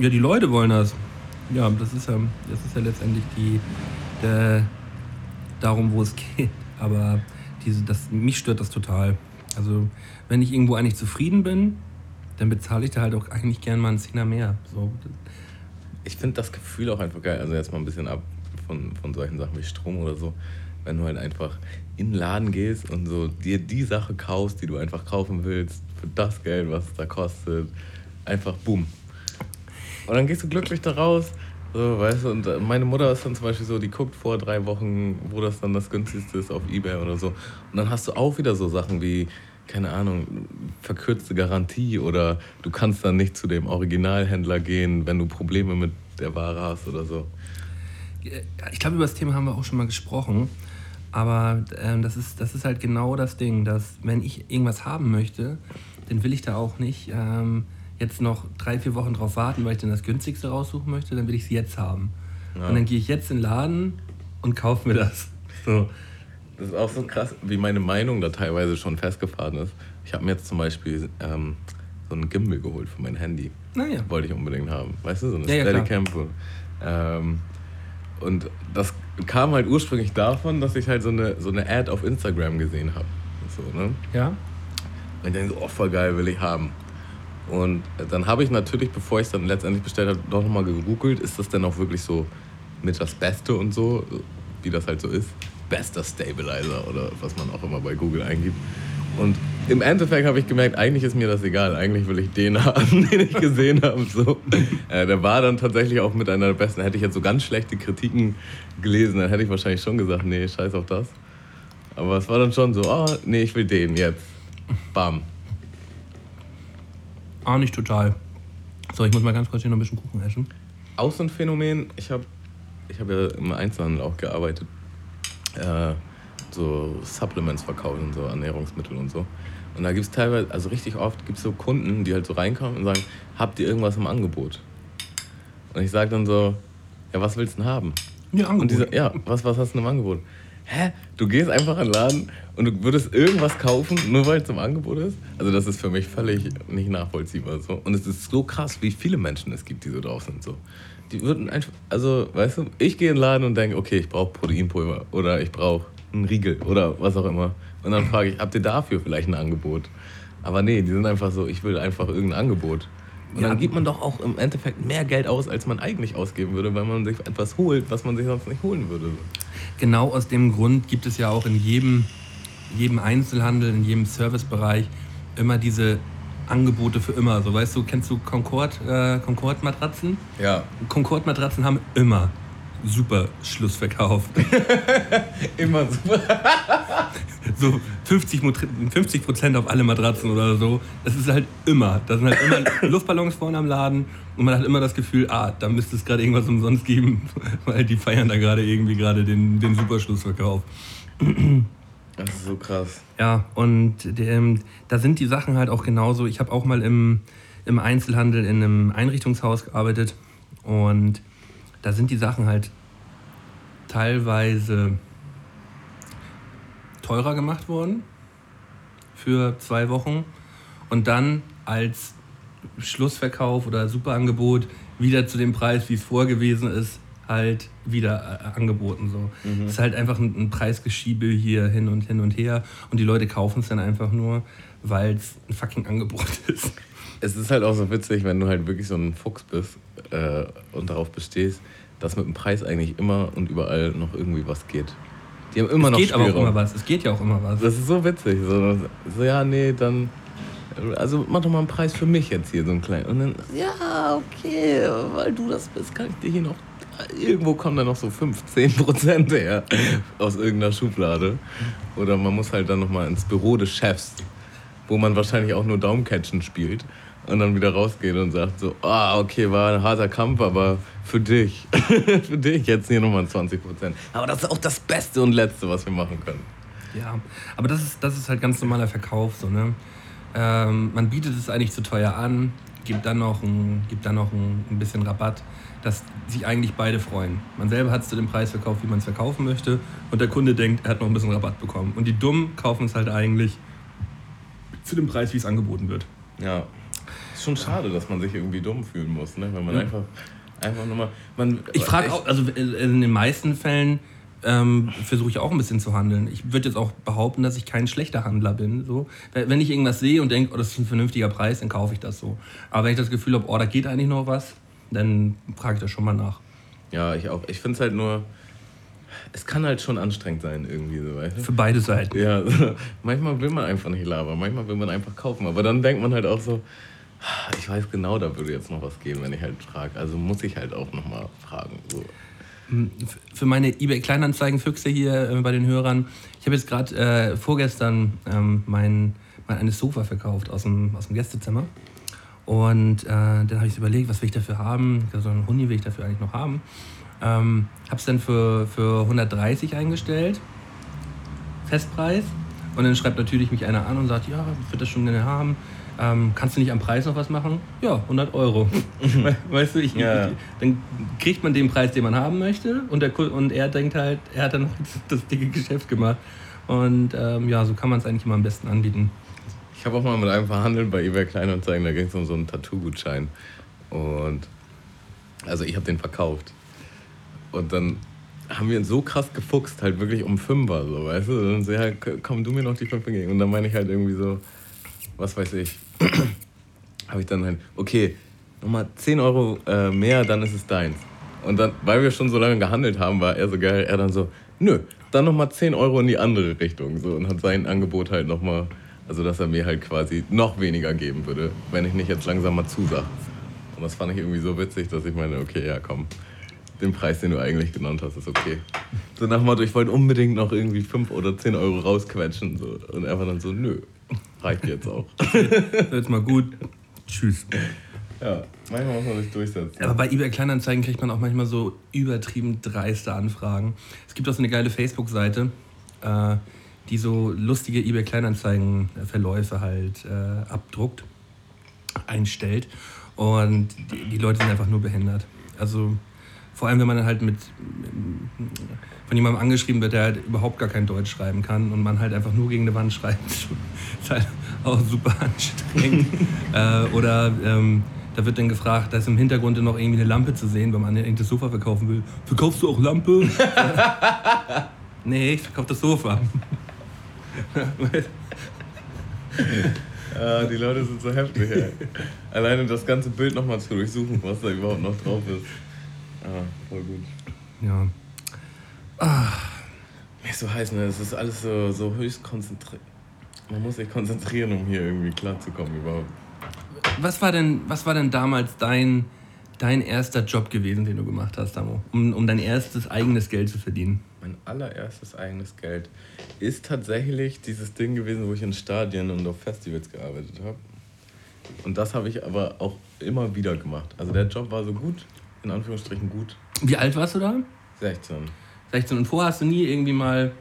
Ja, die Leute wollen das. Ja, das ist ja, das ist ja letztendlich die, der, darum, wo es geht. Aber diese, das, mich stört das total. Also, wenn ich irgendwo eigentlich zufrieden bin, dann bezahle ich da halt auch eigentlich gern mal einen Zehner mehr. So, Ich finde das Gefühl auch einfach geil. Also jetzt mal ein bisschen ab von, von solchen Sachen wie Strom oder so. Wenn du halt einfach in den Laden gehst und so dir die Sache kaufst, die du einfach kaufen willst, für das Geld, was es da kostet. Einfach boom. Und dann gehst du glücklich da raus. So, weißt du, und äh, meine Mutter ist dann zum Beispiel so, die guckt vor drei Wochen, wo das dann das günstigste ist auf Ebay oder so. Und dann hast du auch wieder so Sachen wie, keine Ahnung, verkürzte Garantie oder du kannst dann nicht zu dem Originalhändler gehen, wenn du Probleme mit der Ware hast oder so. ich glaube, über das Thema haben wir auch schon mal gesprochen. Aber ähm, das, ist, das ist halt genau das Ding, dass wenn ich irgendwas haben möchte, dann will ich da auch nicht ähm, jetzt noch drei, vier Wochen drauf warten, weil ich dann das günstigste raussuchen möchte, dann will ich es jetzt haben. Ja. Und dann gehe ich jetzt in den Laden und kaufe mir das. So. Das ist auch so krass, wie meine Meinung da teilweise schon festgefahren ist. Ich habe mir jetzt zum Beispiel ähm, so einen Gimbal geholt für mein Handy. Naja. Wollte ich unbedingt haben. Weißt du, so eine Ja, ja, Steadicam. Ähm, und das kam halt ursprünglich davon, dass ich halt so eine, so eine Ad auf Instagram gesehen habe. So, ne? Ja? Und ich denke so, oh, voll geil, will ich haben. Und dann habe ich natürlich, bevor ich es dann letztendlich bestellt habe, doch nochmal gegoogelt, ist das denn auch wirklich so mit das Beste und so, wie das halt so ist. Bester Stabilizer oder was man auch immer bei Google eingibt. Und im Endeffekt habe ich gemerkt, eigentlich ist mir das egal. Eigentlich will ich den haben, den ich gesehen habe. So. Äh, der war dann tatsächlich auch mit einer der besten. Hätte ich jetzt so ganz schlechte Kritiken gelesen, dann hätte ich wahrscheinlich schon gesagt, nee, scheiß auf das. Aber es war dann schon so, ah, nee, ich will den jetzt. Bam. Auch nicht total. So, ich muss mal ganz kurz hier noch ein bisschen Kuchen essen. Auch so ein Phänomen, ich habe ich hab ja im Einzelhandel auch gearbeitet. Äh, so Supplements verkaufen, so Ernährungsmittel und so. Und da gibt es teilweise, also richtig oft gibt es so Kunden, die halt so reinkommen und sagen, habt ihr irgendwas im Angebot? Und ich sage dann so, ja, was willst du denn haben? Ja, Und die ja, was, was hast du denn im Angebot? Hä? Du gehst einfach in den Laden und du würdest irgendwas kaufen, nur weil es im Angebot ist? Also das ist für mich völlig nicht nachvollziehbar. So. Und es ist so krass, wie viele Menschen es gibt, die so drauf sind. So. Die würden einfach, also weißt du, ich gehe in den Laden und denke, okay, ich brauche Proteinpulver oder ich brauche einen Riegel oder was auch immer. Und dann frage ich, habt ihr dafür vielleicht ein Angebot? Aber nee, die sind einfach so, ich will einfach irgendein Angebot. Und Ja. dann gibt man doch auch im Endeffekt mehr Geld aus, als man eigentlich ausgeben würde, weil man sich etwas holt, was man sich sonst nicht holen würde. Genau aus dem Grund gibt es ja auch in jedem, jedem Einzelhandel, in jedem Servicebereich immer diese Angebote für immer. So weißt du, kennst du Concord, äh, Concord-Matratzen? Ja. Concord-Matratzen haben immer super Schlussverkauf. Immer super. so 50 Mot- 50 Prozent auf alle Matratzen oder so. Das ist halt immer. Da sind halt immer Luftballons vorne am Laden und man hat immer das Gefühl, ah, da müsste es gerade irgendwas umsonst geben, weil die feiern da gerade irgendwie gerade den, den super Schlussverkauf. Das ist so krass. Ja, und ähm, da sind die Sachen halt auch genauso. Ich habe auch mal im, im Einzelhandel in einem Einrichtungshaus gearbeitet und da sind die Sachen halt teilweise teurer gemacht worden für zwei Wochen und dann als Schlussverkauf oder Superangebot wieder zu dem Preis, wie es vorgewesen ist, halt wieder äh, angeboten. So. Es ist halt einfach ein, ein Preisgeschiebe hier hin und hin und her und die Leute kaufen es dann einfach nur, weil es ein fucking Angebot ist. Es ist halt auch so witzig, wenn du halt wirklich so ein Fuchs bist äh, und darauf bestehst, dass mit dem Preis eigentlich immer und überall noch irgendwie was geht. Die haben immer es noch geht aber auch Spielraum. immer was. Es geht ja auch immer was. Das ist so witzig. So, so, ja, nee, dann. Also mach doch mal einen Preis für mich jetzt hier, so einen kleinen. Und dann, ja, okay, weil du das bist, kann ich dir hier noch. Irgendwo kommen dann noch so 15 Prozent her aus irgendeiner Schublade. Oder man muss halt dann nochmal ins Büro des Chefs, wo man wahrscheinlich auch nur Daumencatchen spielt. Und dann wieder rausgeht und sagt so, ah, okay, war ein harter Kampf, aber für dich, für dich jetzt hier nochmal 20 Prozent. Aber das ist auch das Beste und Letzte, was wir machen können. Ja, aber das ist, das ist halt ganz normaler Verkauf. So, ne? Ähm, man bietet es eigentlich zu teuer an, gibt dann noch ein, gibt dann noch ein, ein bisschen Rabatt, dass sich eigentlich beide freuen. Man selber hat es zu dem Preis verkauft, wie man es verkaufen möchte, und der Kunde denkt, er hat noch ein bisschen Rabatt bekommen. Und die Dummen kaufen es halt eigentlich zu dem Preis, wie es angeboten wird. Ja. Ist schon schade, dass man sich irgendwie dumm fühlen muss, ne? Wenn man Ja. einfach, einfach nochmal. Man, Ich frage auch, also in den meisten Fällen ähm, versuche ich auch ein bisschen zu handeln. Ich würde jetzt auch behaupten, dass ich kein schlechter Handler bin. So. Wenn ich irgendwas sehe und denke, oh, das ist ein vernünftiger Preis, dann kaufe ich das so. Aber wenn ich das Gefühl habe, oh, da geht eigentlich noch was, dann frage ich das schon mal nach. Ja, ich auch. Ich finde es halt nur. Es kann halt schon anstrengend sein, irgendwie so, weißt du? Für beide Seiten. Ja, manchmal will man einfach nicht labern, manchmal will man einfach kaufen. Aber dann denkt man halt auch so, "Ah, ich weiß genau, da würde jetzt noch was gehen, wenn ich halt frage. Also muss ich halt auch nochmal fragen. So. Für meine eBay Kleinanzeigen-Füchse hier äh, bei den Hörern, ich habe jetzt gerade äh, vorgestern ähm, mein, mein eines Sofa verkauft aus dem, aus dem Gästezimmer. Und äh, dann habe ich überlegt, was will ich dafür haben? So einen Huni will ich dafür eigentlich noch haben. Ähm, habe es dann für, für 130 eingestellt, Festpreis. Und dann schreibt natürlich mich einer an und sagt, ja, ich würde das schon gerne haben. Ähm, kannst du nicht am Preis noch was machen? Ja, 100 Euro. We- weißt du, ich, Ja. ich, dann kriegt man den Preis, den man haben möchte. Und, der, und er denkt halt, er hat dann das dicke Geschäft gemacht. Und ähm, ja, so kann man es eigentlich immer am besten anbieten. Ich habe auch mal mit einem verhandelt bei eBay Kleinanzeigen, da ging es um so einen Tattoo-Gutschein. Und also ich habe den verkauft. Und dann haben wir ihn so krass gefuchst, halt wirklich um Fünfer, so, weißt du? Und dann so, ja, komm du mir noch die fünf entgegen. Und dann meine ich halt irgendwie so, was weiß ich, habe ich dann halt, okay, nochmal 10 Euro äh, mehr, dann ist es deins. Und dann, weil wir schon so lange gehandelt haben, war er so geil, er dann so, nö, dann nochmal 10 Euro in die andere Richtung. So, und hat sein Angebot halt nochmal, also dass er mir halt quasi noch weniger geben würde, wenn ich nicht jetzt langsam mal zusag. Und das fand ich irgendwie so witzig, dass ich meine, okay, ja komm, den Preis, den du eigentlich genannt hast, ist okay. So nach dem Motto, ich wollte unbedingt noch irgendwie 5 oder 10 Euro rausquetschen. So. Und er war dann so, nö, reicht jetzt auch. jetzt mal gut. Tschüss. Ja, manchmal muss man sich durchsetzen. Aber bei eBay Kleinanzeigen kriegt man auch manchmal so übertrieben dreiste Anfragen. Es gibt auch so eine geile Facebook-Seite, äh, die so lustige eBay Kleinanzeigen-Verläufe halt äh, abdruckt, einstellt. Und die, die Leute sind einfach nur behindert. Also vor allem, wenn man halt mit von jemandem angeschrieben wird, der halt überhaupt gar kein Deutsch schreiben kann und man halt einfach nur gegen eine Wand schreibt, ist halt auch super anstrengend. äh, oder ähm, da wird dann gefragt, da ist im Hintergrund noch irgendwie eine Lampe zu sehen, wenn man irgendein Sofa verkaufen will. Verkaufst du auch Lampe? nee, ich verkaufe das Sofa. ja, die Leute sind so heftig, ey. Alleine das ganze Bild nochmal zu durchsuchen, was da überhaupt noch drauf ist. Ah, voll gut. Ja. Ah. Mir ist so heiß, ne? Es ist alles so, so höchst konzentriert. Man muss sich konzentrieren, um hier irgendwie klarzukommen überhaupt. Was war denn, was war denn damals dein, dein erster Job gewesen, den du gemacht hast, Damo? Um, um dein erstes eigenes Geld zu verdienen? Mein allererstes eigenes Geld ist tatsächlich dieses Ding gewesen, wo ich in Stadien und auf Festivals gearbeitet habe. Und das habe ich aber auch immer wieder gemacht. Also der Job war so gut, in Anführungsstrichen gut. Wie alt warst du da? 16. 16 und vorher hast du nie irgendwie mal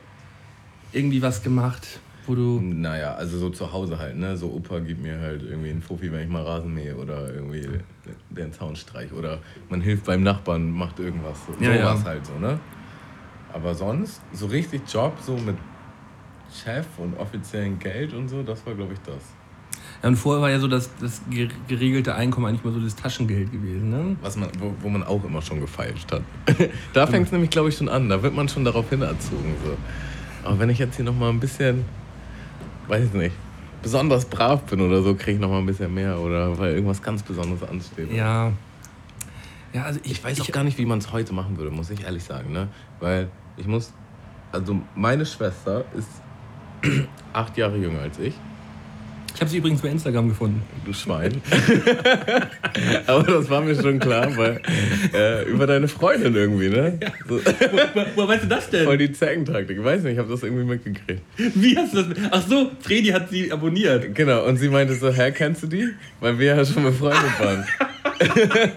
irgendwie was gemacht, wo du. Naja, also so zu Hause halt, ne? So Opa gibt mir halt irgendwie einen Fuffi, wenn ich mal Rasen mähe oder irgendwie den Zaunstreich oder man hilft beim Nachbarn, macht irgendwas. So, ja, sowas ja. halt so, ne? Aber sonst, so richtig Job, so mit Chef und offiziellen Geld und so, das war, glaube ich, das. Ja, und vorher war ja so das, das geregelte Einkommen eigentlich mal so das Taschengeld gewesen, ne? Was man, wo, wo man auch immer schon gefeilscht hat. da fängt es nämlich, glaube ich, schon an. Da wird man schon darauf hinerzogen. So. Aber wenn ich jetzt hier nochmal ein bisschen, weiß ich nicht, besonders brav bin oder so, kriege ich nochmal ein bisschen mehr. Oder weil irgendwas ganz Besonderes ansteht. Ja. Ja, also ich, ich weiß auch gar nicht, wie man es heute machen würde, muss ich ehrlich sagen. Ne? Weil ich muss, also meine Schwester ist acht Jahre jünger als ich. Ich habe sie übrigens bei Instagram gefunden. Du Schwein. Aber das war mir schon klar, weil äh, über deine Freundin irgendwie, ne? Ja. So. Woher wo weißt du das denn? Voll die Zeckentaktik. Ich weiß nicht, ich habe das irgendwie mitgekriegt. Wie hast du das? Ach so, Fredi hat sie abonniert. Genau, und sie meinte so, hä, kennst du die? Weil wir ja schon befreundet waren.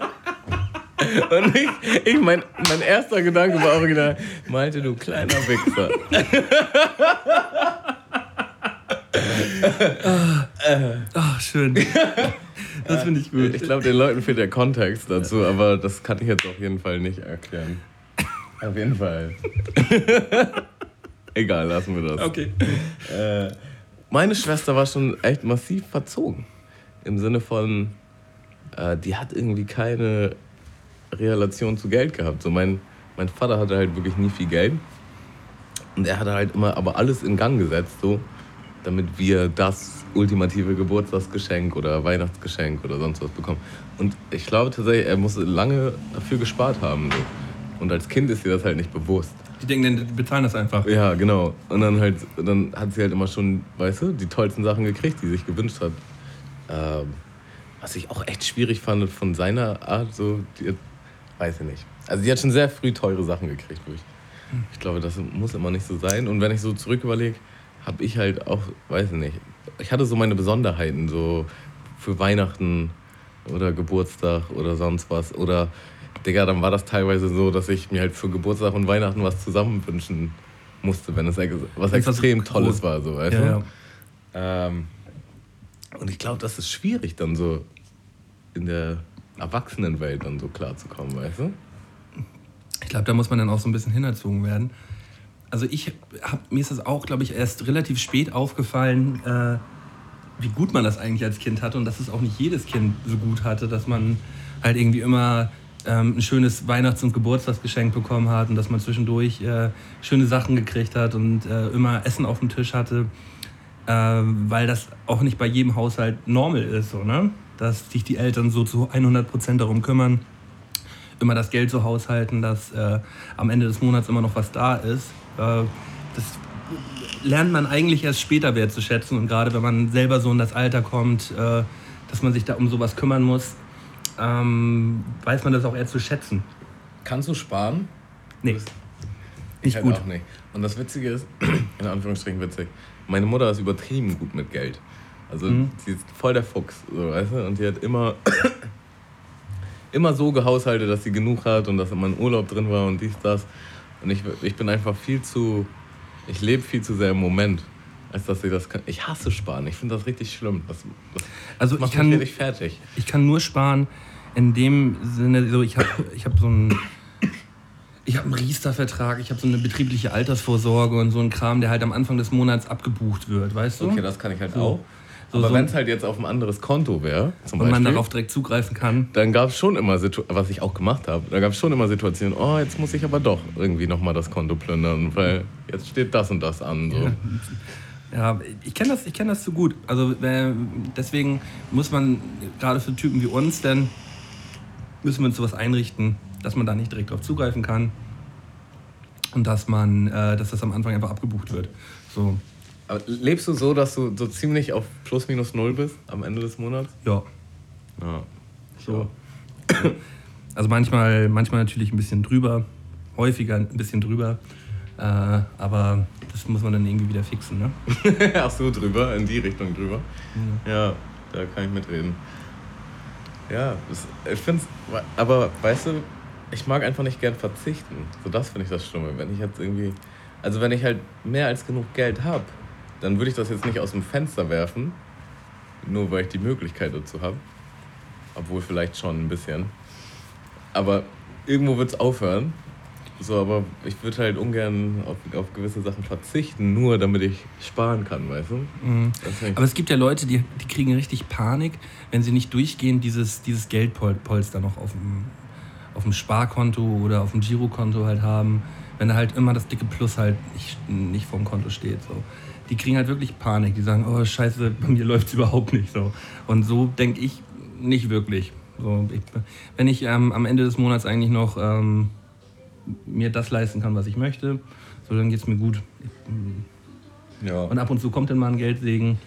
Und ich, ich mein, mein erster Gedanke war original, Malte, du kleiner Wichser. Ach, schön. Das finde ich gut. Ich glaube, den Leuten fehlt der Kontext dazu, aber das kann ich jetzt auf jeden Fall nicht erklären. Auf jeden Fall. Egal, lassen wir das. Okay. Äh, meine Schwester war schon echt massiv verzogen. Im Sinne von, äh, die hat irgendwie keine Relation zu Geld gehabt. So mein, mein Vater hatte halt wirklich nie viel Geld. Und er hatte halt immer aber alles in Gang gesetzt, so, damit wir das ultimative Geburtstagsgeschenk oder Weihnachtsgeschenk oder sonst was bekommen. Und ich glaube tatsächlich, er musste lange dafür gespart haben. So. Und als Kind ist ihr das halt nicht bewusst. Die denken, die bezahlen das einfach. Ja, genau. Und dann halt, dann hat sie halt immer schon, weißt du, die tollsten Sachen gekriegt, die sie sich gewünscht hat. Ähm, was ich auch echt schwierig fand von seiner Art, so, die, weiß ich nicht. Also die hat schon sehr früh teure Sachen gekriegt, wirklich. Ich glaube, das muss immer nicht so sein. Und wenn ich so zurück überlege, habe ich halt auch, weiß ich nicht, ich hatte so meine Besonderheiten, so für Weihnachten oder Geburtstag oder sonst was. Oder, Digga, dann war das teilweise so, dass ich mir halt für Geburtstag und Weihnachten was zusammen wünschen musste, wenn es ex- was was extrem groß- Tolles war, so, weißt Ja, du? ja. Ähm, und ich glaube, das ist schwierig, dann so in der Erwachsenenwelt dann so klarzukommen, weißt du? Ich glaube, da muss man dann auch so ein bisschen hinerzogen werden. Also ich hab, mir ist das auch, glaube ich, erst relativ spät aufgefallen, äh, wie gut man das eigentlich als Kind hatte und dass es auch nicht jedes Kind so gut hatte, dass man halt irgendwie immer ähm, ein schönes Weihnachts- und Geburtstagsgeschenk bekommen hat und dass man zwischendurch äh, schöne Sachen gekriegt hat und äh, immer Essen auf dem Tisch hatte, äh, weil das auch nicht bei jedem Haushalt normal ist, so, ne? dass sich die Eltern so zu 100% darum kümmern, immer das Geld so haushalten, dass äh, am Ende des Monats immer noch was da ist. Äh, das lernt man eigentlich erst später wertzuschätzen und gerade wenn man selber so in das Alter kommt, äh, dass man sich da um sowas kümmern muss, ähm, weiß man das auch eher zu schätzen. Kannst du sparen? Nee. Ich Nicht halt gut. auch nicht. Und das Witzige ist, in Anführungsstrichen witzig, meine Mutter ist übertrieben gut mit Geld. Also Mhm. sie ist voll der Fuchs, so, weißt du? Und die hat immer, immer so gehaushaltet, dass sie genug hat und dass immer ein Urlaub drin war und dies, das. Und ich, ich bin einfach viel zu, ich lebe viel zu sehr im Moment, als dass ich das kann. Ich hasse Sparen, ich finde das richtig schlimm. Das, das Also macht ich kann, mich fertig. ich kann nur sparen in dem Sinne, so ich habe ich hab so einen ich habe einen Riester-Vertrag, ich habe so eine betriebliche Altersvorsorge und so einen Kram, der halt am Anfang des Monats abgebucht wird, weißt du? Okay, das kann ich halt So. auch. So- Aber so- wenn es halt jetzt auf ein anderes Konto wäre, zum und man darauf direkt zugreifen kann. dann gab es schon immer Situationen, was ich auch gemacht habe, da gab es schon immer Situationen, oh, jetzt muss ich aber doch irgendwie nochmal das Konto plündern, weil jetzt steht das und das an. So. Ja, ich kenne das, ich kenn das zu gut. Also äh, deswegen muss man, gerade für Typen wie uns, dann müssen wir uns sowas einrichten, dass man da nicht direkt drauf zugreifen kann und dass man, äh, dass das am Anfang einfach abgebucht wird. So, Aber lebst du so, dass du so ziemlich auf plus minus null bist am Ende des Monats? ja, Ja. so. Also manchmal, manchmal natürlich ein bisschen drüber, häufiger ein bisschen drüber, äh, aber das muss man dann irgendwie wieder fixen, ne? Ach so, drüber, in die Richtung drüber. Ja, da kann ich mitreden. Ja, das, ich finde aber weißt du, ich mag einfach nicht gern verzichten. So, das finde ich das Schlimme. Wenn ich jetzt irgendwie, also wenn ich halt mehr als genug Geld habe, dann würde ich das jetzt nicht aus dem Fenster werfen, nur weil ich die Möglichkeit dazu habe. Obwohl vielleicht schon ein bisschen. Aber irgendwo wird es aufhören. So, aber ich würde halt ungern auf, auf gewisse Sachen verzichten, nur damit ich sparen kann, weißt du? Mhm. Aber es gibt ja Leute, die, die kriegen richtig Panik, wenn sie nicht durchgehend dieses, dieses Geldpolster noch auf dem, auf dem Sparkonto oder auf dem Girokonto halt haben, wenn da halt immer das dicke Plus halt nicht, nicht vom Konto steht. So. Die kriegen halt wirklich Panik. Die sagen, oh scheiße, bei mir läuft es überhaupt nicht so. Und so denke ich nicht wirklich. So, ich, wenn ich ähm, am Ende des Monats eigentlich noch ähm, mir das leisten kann, was ich möchte, so dann geht es mir gut. ja. Und ab und zu kommt dann mal ein Geldsegen.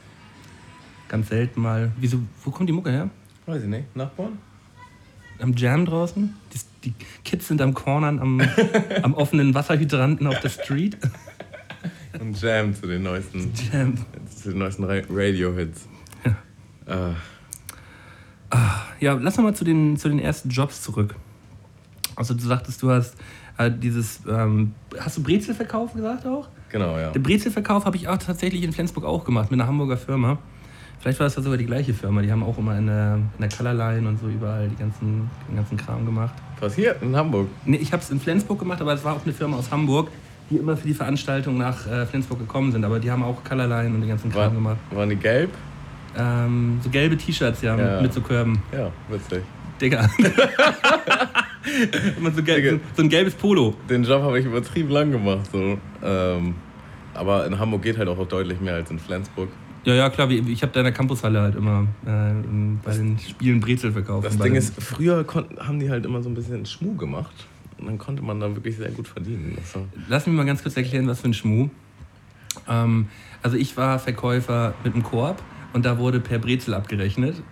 Ganz selten mal. Wieso, wo kommt die Mucke her? Weiß ich nicht. Nachbarn? Am Jam draußen? Die, die Kids sind am Cornern am, am offenen Wasserhydranten auf der Street. Und Jam zu den neuesten, Jam. zu den neuesten Ra- Radio-Hits. Äh, Ja, lass noch mal zu den, zu den ersten Jobs zurück. Also du sagtest, du hast äh, dieses, ähm, hast du Brezelverkauf gesagt auch? genau, ja. Den Brezelverkauf habe ich auch tatsächlich in Flensburg auch gemacht, mit einer Hamburger Firma. Vielleicht war das ja sogar die gleiche Firma. Die haben auch immer in der, in der Colorline und so überall die ganzen, den ganzen Kram gemacht. Was hier in Hamburg? Nee, ich habe es in Flensburg gemacht, aber es war auch eine Firma aus Hamburg, die immer für die Veranstaltung nach äh, Flensburg gekommen sind. Aber die haben auch Colorline und den ganzen Kram War, gemacht. waren die gelb? Ähm, so gelbe T-Shirts, ja, Ja. Mit, mit so Körben. Ja, witzig. Digga. so, Digga. so, ein gelbes Polo. Den Job habe ich übertrieben lang gemacht. So. Ähm, aber in Hamburg geht halt auch deutlich mehr als in Flensburg. Ja, ja, klar. Ich habe da in der Campushalle halt immer äh, bei den Spielen Brezel verkauft. Das Ding ist, früher konnten, haben die halt immer so ein bisschen Schmuh gemacht. Und dann konnte man da wirklich sehr gut verdienen. Lass mich mal ganz kurz erklären, was für ein Schmuh. Ähm, also ich war Verkäufer mit einem Korb und da wurde per Brezel abgerechnet.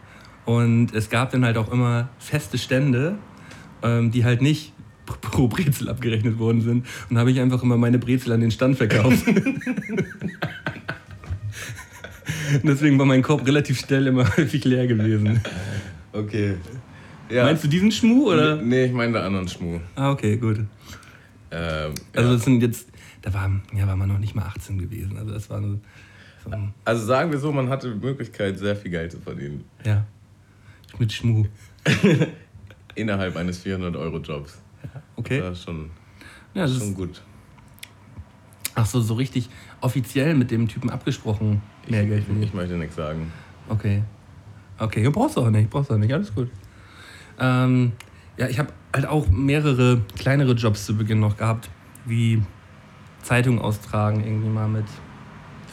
Und es gab dann halt auch immer feste Stände, ähm, die halt nicht pro Brezel abgerechnet worden sind. Und da habe ich einfach immer meine Brezel an den Stand verkauft. Deswegen war mein Korb relativ schnell immer häufig leer gewesen. okay. Ja. Meinst du diesen Schmuh oder? Nee, ich meine den anderen Schmuh. Ah, okay, gut. Ähm, Also das sind jetzt, da war, ja, war man noch nicht mal 18 gewesen. Also das war so, so also sagen wir so, man hatte die Möglichkeit, sehr viel Geld zu verdienen. ja, mit Schmuh. Innerhalb eines 400-Euro-Jobs. Okay. Das ist schon, Ja, das schon ist, gut. ach so, so richtig offiziell mit dem Typen abgesprochen, mehr Geld Ich, ich möchte nichts sagen. Okay. Okay, du brauchst du auch nicht, brauchst du auch nicht, alles gut. Ähm, ja, ich habe halt auch mehrere kleinere Jobs zu Beginn noch gehabt, wie Zeitung austragen, irgendwie mal mit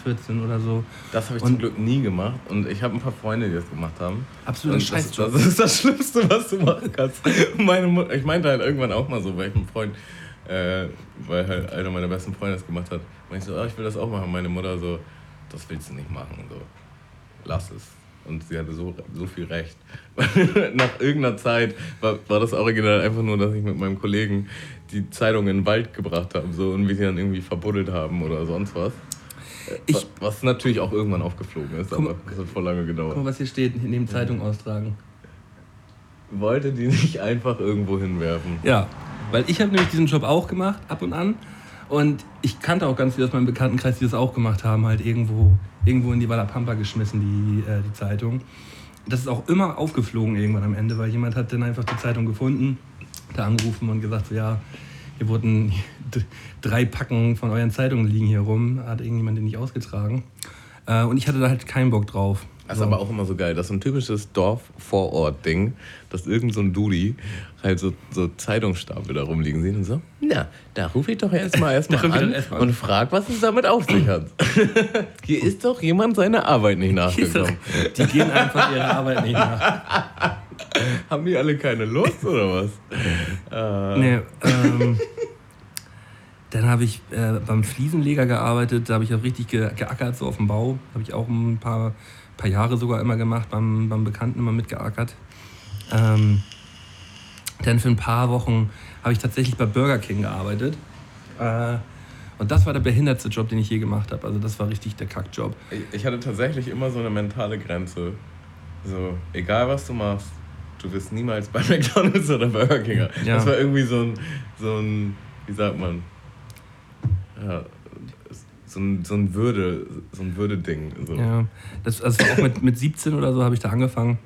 14 oder so. Das habe ich Und- zum Glück nie gemacht und ich habe ein paar Freunde, die das gemacht haben. Absoluter Und das, das ist das Schlimmste, was du machen kannst. Meine Mutter, ich meinte halt irgendwann auch mal so, weil ich einen Freund, äh, weil halt einer meiner besten Freunde das gemacht hat, meinte ich so, ah, ich will das auch machen. Meine Mutter so, das willst du nicht machen, so, lass es. Und sie hatte so, so viel recht. Nach irgendeiner Zeit war, war das original einfach nur, dass ich mit meinem Kollegen die Zeitung in den Wald gebracht habe so, und wir sie dann irgendwie verbuddelt haben oder sonst was. Ich- was, natürlich auch irgendwann aufgeflogen ist, aber das hat voll lange gedauert. Guck mal, was hier steht, neben Zeitung austragen. wollte die nicht einfach irgendwo hinwerfen. Ja, weil ich habe nämlich diesen Job auch gemacht, ab und an. Und ich kannte auch ganz viele aus meinem Bekanntenkreis, die das auch gemacht haben, halt irgendwo, irgendwo in die Wallapampa geschmissen, die, äh, die Zeitung. Das ist auch immer aufgeflogen irgendwann am Ende, weil jemand hat dann einfach die Zeitung gefunden, da angerufen und gesagt, so, ja, hier wurden drei Packen von euren Zeitungen liegen hier rum, hat irgendjemand den nicht ausgetragen. Äh, und ich hatte da halt keinen Bock drauf. Das ist aber auch immer so geil. Das ist so ein typisches Dorf-Vorort-Ding, dass irgend so ein Dudi halt so, so Zeitungsstapel da rumliegen sieht und so, na, da rufe ich doch erstmal erstmal an erst an. und frag, was es damit auf sich hat. Hier ist doch jemand seiner Arbeit nicht nachgekommen. Die gehen einfach ihrer Arbeit nicht nach. Haben die alle keine Lust oder was? Äh, Nee, ähm, dann habe ich äh, beim Fliesenleger gearbeitet, da habe ich auch richtig ge geackert, so auf dem Bau. Habe ich auch ein paar, paar Jahre sogar immer gemacht, beim, beim Bekannten immer mitgeackert. Ähm, dann für ein paar Wochen habe ich tatsächlich bei Burger King gearbeitet. Äh, und das war der behindertste Job, den ich je gemacht habe. Also das war richtig der Kackjob. Ich, ich hatte tatsächlich immer so eine mentale Grenze. So, egal was du machst, du wirst niemals bei McDonalds oder Burger King. Ja. Das war irgendwie so ein, so ein, wie sagt man, ja, so ein, so ein Würde, so ein Würde-Ding. So. Ja, das, also auch mit, mit 17 oder so habe ich da angefangen,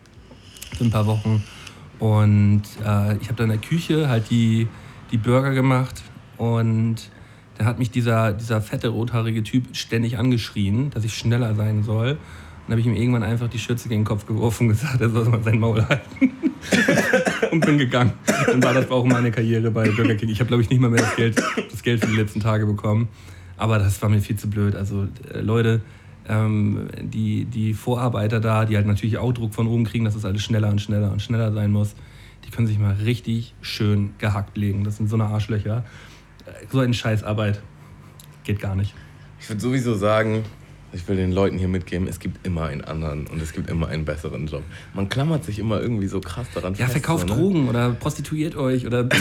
für ein paar Wochen. Und äh, ich habe da in der Küche halt die, die Burger gemacht und da hat mich dieser, dieser fette, rothaarige Typ ständig angeschrien, dass ich schneller sein soll. Dann habe ich ihm irgendwann einfach die Schürze gegen den Kopf geworfen und gesagt, er soll mal sein Maul halten. und bin gegangen. Dann war das auch meine Karriere bei Burger King. Ich habe, glaube ich, nicht mal mehr das Geld, das Geld für die letzten Tage bekommen. Aber das war mir viel zu blöd. Also äh, Leute, ähm, die, die Vorarbeiter da, die halt natürlich auch Druck von oben kriegen, dass es alles schneller und schneller und schneller sein muss, die können sich mal richtig schön gehackt legen. Das sind so eine Arschlöcher. Äh, So eine Scheißarbeit. Geht gar nicht. Ich würde sowieso sagen, ich will den Leuten hier mitgeben, es gibt immer einen anderen und es gibt immer einen besseren Job. Man klammert sich immer irgendwie so krass daran Ja, fest. verkauft so, ne? Drogen oder prostituiert euch oder.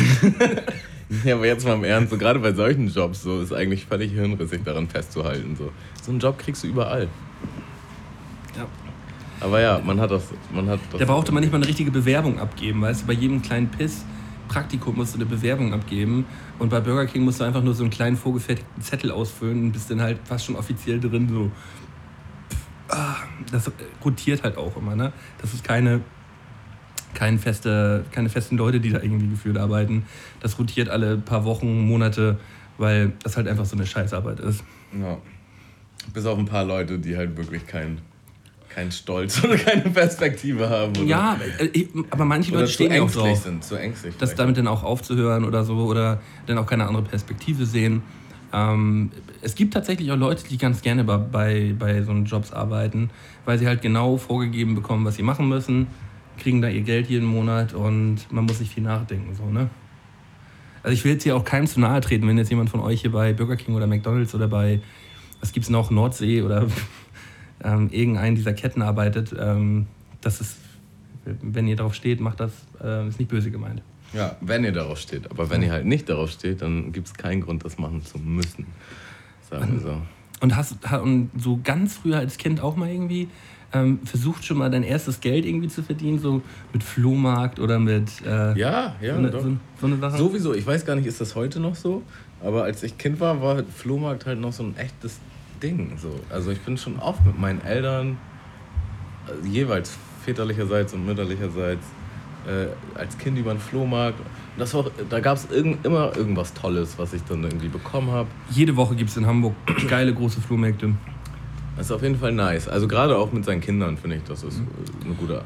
Ja, aber jetzt mal im Ernst, so gerade bei solchen Jobs so ist eigentlich völlig hirnrissig daran festzuhalten. So, so einen Job kriegst du überall. Ja. Aber ja, man hat das. Man hat das Da brauchte man nicht mal eine richtige Bewerbung abgeben, weißt du, bei jedem kleinen Piss. Praktikum musst du eine Bewerbung abgeben und bei Burger King musst du einfach nur so einen kleinen vorgefertigten Zettel ausfüllen und bist dann halt fast schon offiziell drin. So. Ah, Das rotiert halt auch immer, ne? Das ist keine, kein feste, keine festen Leute, die da irgendwie gefühlt arbeiten. Das rotiert alle paar Wochen, Monate, weil das halt einfach so eine Scheißarbeit ist. Ja. Bis auf ein paar Leute, die halt wirklich keinen kein Stolz oder keine Perspektive haben. Oder, Ja, äh, aber manche Leute stehen ja auch ängstlich drauf. sind. Zu ängstlich. das vielleicht. damit dann auch aufzuhören oder so oder dann auch keine andere Perspektive sehen. Ähm, es gibt tatsächlich auch Leute, die ganz gerne bei, bei, bei so Jobs arbeiten, weil sie halt genau vorgegeben bekommen, was sie machen müssen, kriegen da ihr Geld jeden Monat und man muss nicht viel nachdenken. So, ne? Also ich will jetzt hier auch keinem zu nahe treten, wenn jetzt jemand von euch hier bei Burger King oder McDonalds oder bei, was gibt's noch, Nordsee oder ähm, irgendeinen dieser Ketten arbeitet. Ähm, das ist, wenn ihr drauf steht, macht das, äh, ist nicht böse gemeint. Ja, wenn ihr darauf steht. Aber wenn ihr halt nicht darauf steht, dann gibt es keinen Grund, das machen zu müssen. Sagen wir so. Und hast ha- und so ganz früher als Kind auch mal irgendwie ähm, versucht schon mal dein erstes Geld irgendwie zu verdienen, so mit Flohmarkt oder mit äh, Ja, ja, so, doch. so, so eine Sache? Sowieso, ich weiß gar nicht, ist das heute noch so? Aber als ich Kind war, war Flohmarkt halt noch so ein echtes Ding. So. Also ich bin schon oft mit meinen Eltern, also jeweils väterlicherseits und mütterlicherseits, äh, als Kind über den Flohmarkt. Das war, da gab es immer irgendwas Tolles, was ich dann irgendwie bekommen habe. Jede Woche gibt es in Hamburg geile große Flohmärkte. Das ist auf jeden Fall nice. Also gerade auch mit seinen Kindern finde ich, das ist eine gute.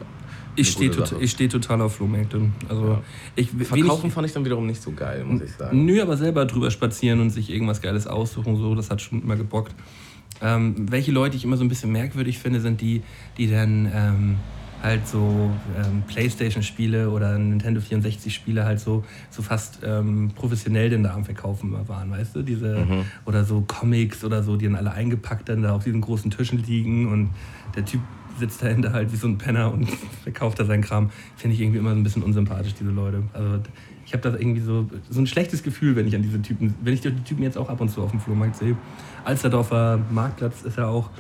Ich stehe tot, steh total auf Flohmärkte. Also Ja. ich, Verkaufen wenig, fand ich dann wiederum nicht so geil, muss ich sagen. Nö, aber selber drüber spazieren und sich irgendwas Geiles aussuchen, so, das hat schon immer gebockt. Ähm, welche Leute ich immer so ein bisschen merkwürdig finde, sind die, die dann ähm, halt so ähm, Playstation-Spiele oder Nintendo 64-Spiele halt so, so fast ähm, professionell denn da am Verkaufen waren, weißt du? Diese, Oder so Comics oder so, die dann alle eingepackt dann da auf diesen großen Tischen liegen und der Typ sitzt dahinter halt wie so ein Penner und verkauft da seinen Kram. Finde ich irgendwie immer so ein bisschen unsympathisch, diese Leute. Also ich habe da irgendwie so, so ein schlechtes Gefühl, wenn ich an diese Typen, wenn ich die Typen jetzt auch ab und zu auf dem Flohmarkt sehe. Alsterdorfer Marktplatz ist ja auch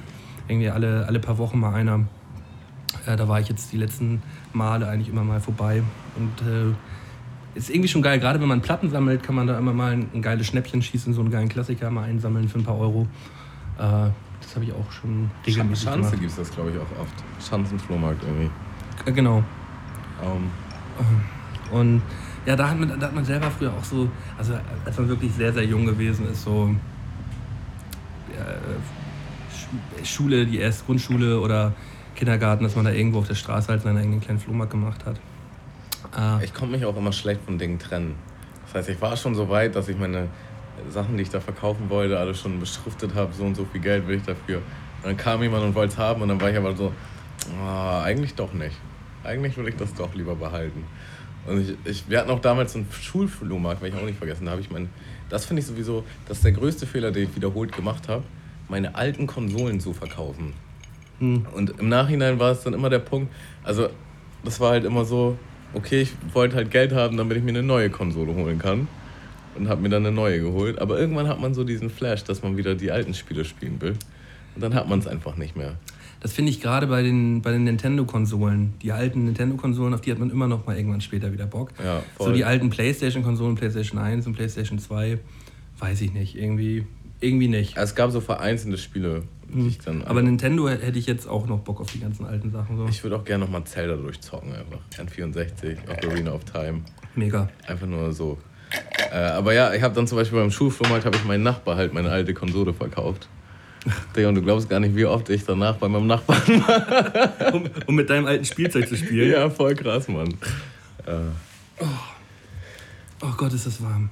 irgendwie alle, alle paar Wochen mal einer. Äh, da war ich jetzt die letzten Male eigentlich immer mal vorbei. Und äh, ist irgendwie schon geil. Gerade wenn man Platten sammelt, kann man da immer mal ein, ein geiles Schnäppchen schießen, so einen geilen Klassiker mal einsammeln für ein paar Euro. Äh, das habe ich auch schon regelmäßig Schanze gemacht. gibt es das, glaube ich, auch oft. Schanzenflohmarkt irgendwie. Äh, Genau. Ähm, Und ja, da hat, man, da hat man selber früher auch so, also als man wirklich sehr, sehr jung gewesen ist, so äh, Sch- Schule, die erste Grundschule oder Kindergarten, dass man da irgendwo auf der Straße halt seinen eigenen kleinen Flohmarkt gemacht hat. Äh, ich konnte mich auch immer schlecht von Dingen trennen. Das heißt, ich war schon so weit, dass ich meine Sachen, die ich da verkaufen wollte, alle schon beschriftet habe, so und so viel Geld will ich dafür. Und dann kam jemand und wollte es haben und dann war ich aber so, ah, eigentlich doch nicht. Eigentlich würde ich das doch lieber behalten. Und ich, ich, wir hatten auch damals einen Schulflohmarkt, weil ich auch nicht vergessen, habe ich mein, das finde ich sowieso, das ist der größte Fehler, den ich wiederholt gemacht habe, meine alten Konsolen zu verkaufen. Hm. Und im Nachhinein war es dann immer der Punkt, also das war halt immer so, okay, ich wollte halt Geld haben, damit ich mir eine neue Konsole holen kann. Und habe mir dann eine neue geholt. Aber irgendwann hat man so diesen Flash, dass man wieder die alten Spiele spielen will. Und dann hat man es einfach nicht mehr. Das finde ich gerade bei den, bei den Nintendo-Konsolen. Die alten Nintendo-Konsolen, auf die hat man immer noch mal irgendwann später wieder Bock. Ja, So die alten PlayStation-Konsolen, PlayStation 1 und PlayStation 2, weiß ich nicht. Irgendwie, irgendwie nicht. Es gab so vereinzelte Spiele, die ich dann. Aber Nintendo hätte ich jetzt auch noch Bock auf die ganzen alten Sachen. So. ich würde auch gerne nochmal Zelda durchzocken einfach. N64, Ocarina of Time. Mega. Einfach nur so. Äh, aber ja, ich habe dann zum Beispiel beim Schulflohmarkt habe ich meinen Nachbar halt meine alte Konsole verkauft. Digga, und du glaubst gar nicht, wie oft ich danach bei meinem Nachbarn war. Um, um mit deinem alten Spielzeug zu spielen. Ja, voll krass, Mann. Äh, Oh Gott, ist das warm.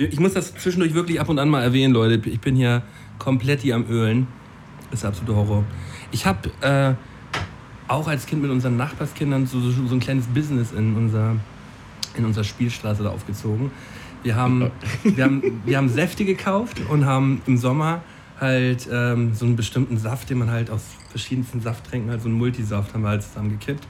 Ich muss das zwischendurch wirklich ab und an mal erwähnen, Leute. Ich bin hier komplett hier am Ölen. Das ist absoluter Horror. Ich habe äh, auch als Kind mit unseren Nachbarskindern so, so, so ein kleines Business in unserer, in unserer Spielstraße da aufgezogen. Wir haben, wir, haben, wir haben Säfte gekauft und haben im Sommer halt ähm, so einen bestimmten Saft, den man halt aus verschiedensten Safttränken, halt so einen Multisaft, haben wir halt zusammengekippt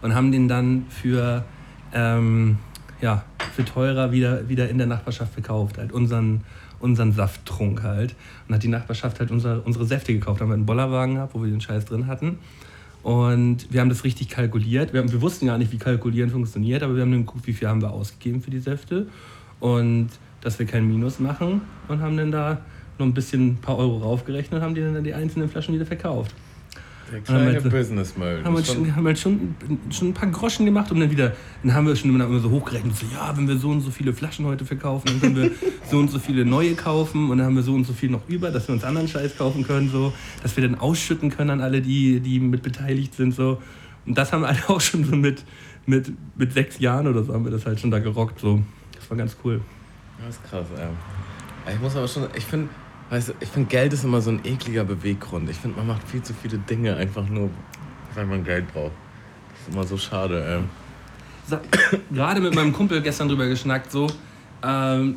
und haben den dann für, ähm, ja, für teurer wieder, wieder in der Nachbarschaft verkauft. Halt unseren, unseren Safttrunk halt. Und hat die Nachbarschaft halt unsere, unsere Säfte gekauft. Haben wir einen Bollerwagen gehabt, wo wir den Scheiß drin hatten. Und wir haben das richtig kalkuliert. Wir, haben, wir wussten gar nicht, wie Kalkulieren funktioniert, aber wir haben dann geguckt, wie viel haben wir ausgegeben für die Säfte. Und dass wir kein Minus machen. Und haben dann da noch ein bisschen ein paar Euro raufgerechnet und haben die dann die einzelnen Flaschen wieder verkauft. Der kleine wir jetzt- Businessmüll. Haben wir, schon, haben wir schon, schon ein paar Groschen gemacht und dann wieder, dann haben wir schon immer, immer so hochgerechnet, so, ja, wenn wir so und so viele Flaschen heute verkaufen, dann können wir so und so viele neue kaufen und dann haben wir so und so viel noch über, dass wir uns anderen Scheiß kaufen können, so, dass wir dann ausschütten können an alle, die, die mit beteiligt sind, so. Und das haben wir halt auch schon so mit, mit, mit sechs Jahren oder so haben wir das halt schon da gerockt, so. Das war ganz cool. Das ist krass, ja. Ich muss aber schon, ich finde, weißt du, ich finde, Geld ist immer so ein ekliger Beweggrund. Ich finde, man macht viel zu viele Dinge einfach nur, weil man Geld braucht. Das ist immer so schade, ey. Sa- gerade mit meinem Kumpel gestern drüber geschnackt, so, ähm,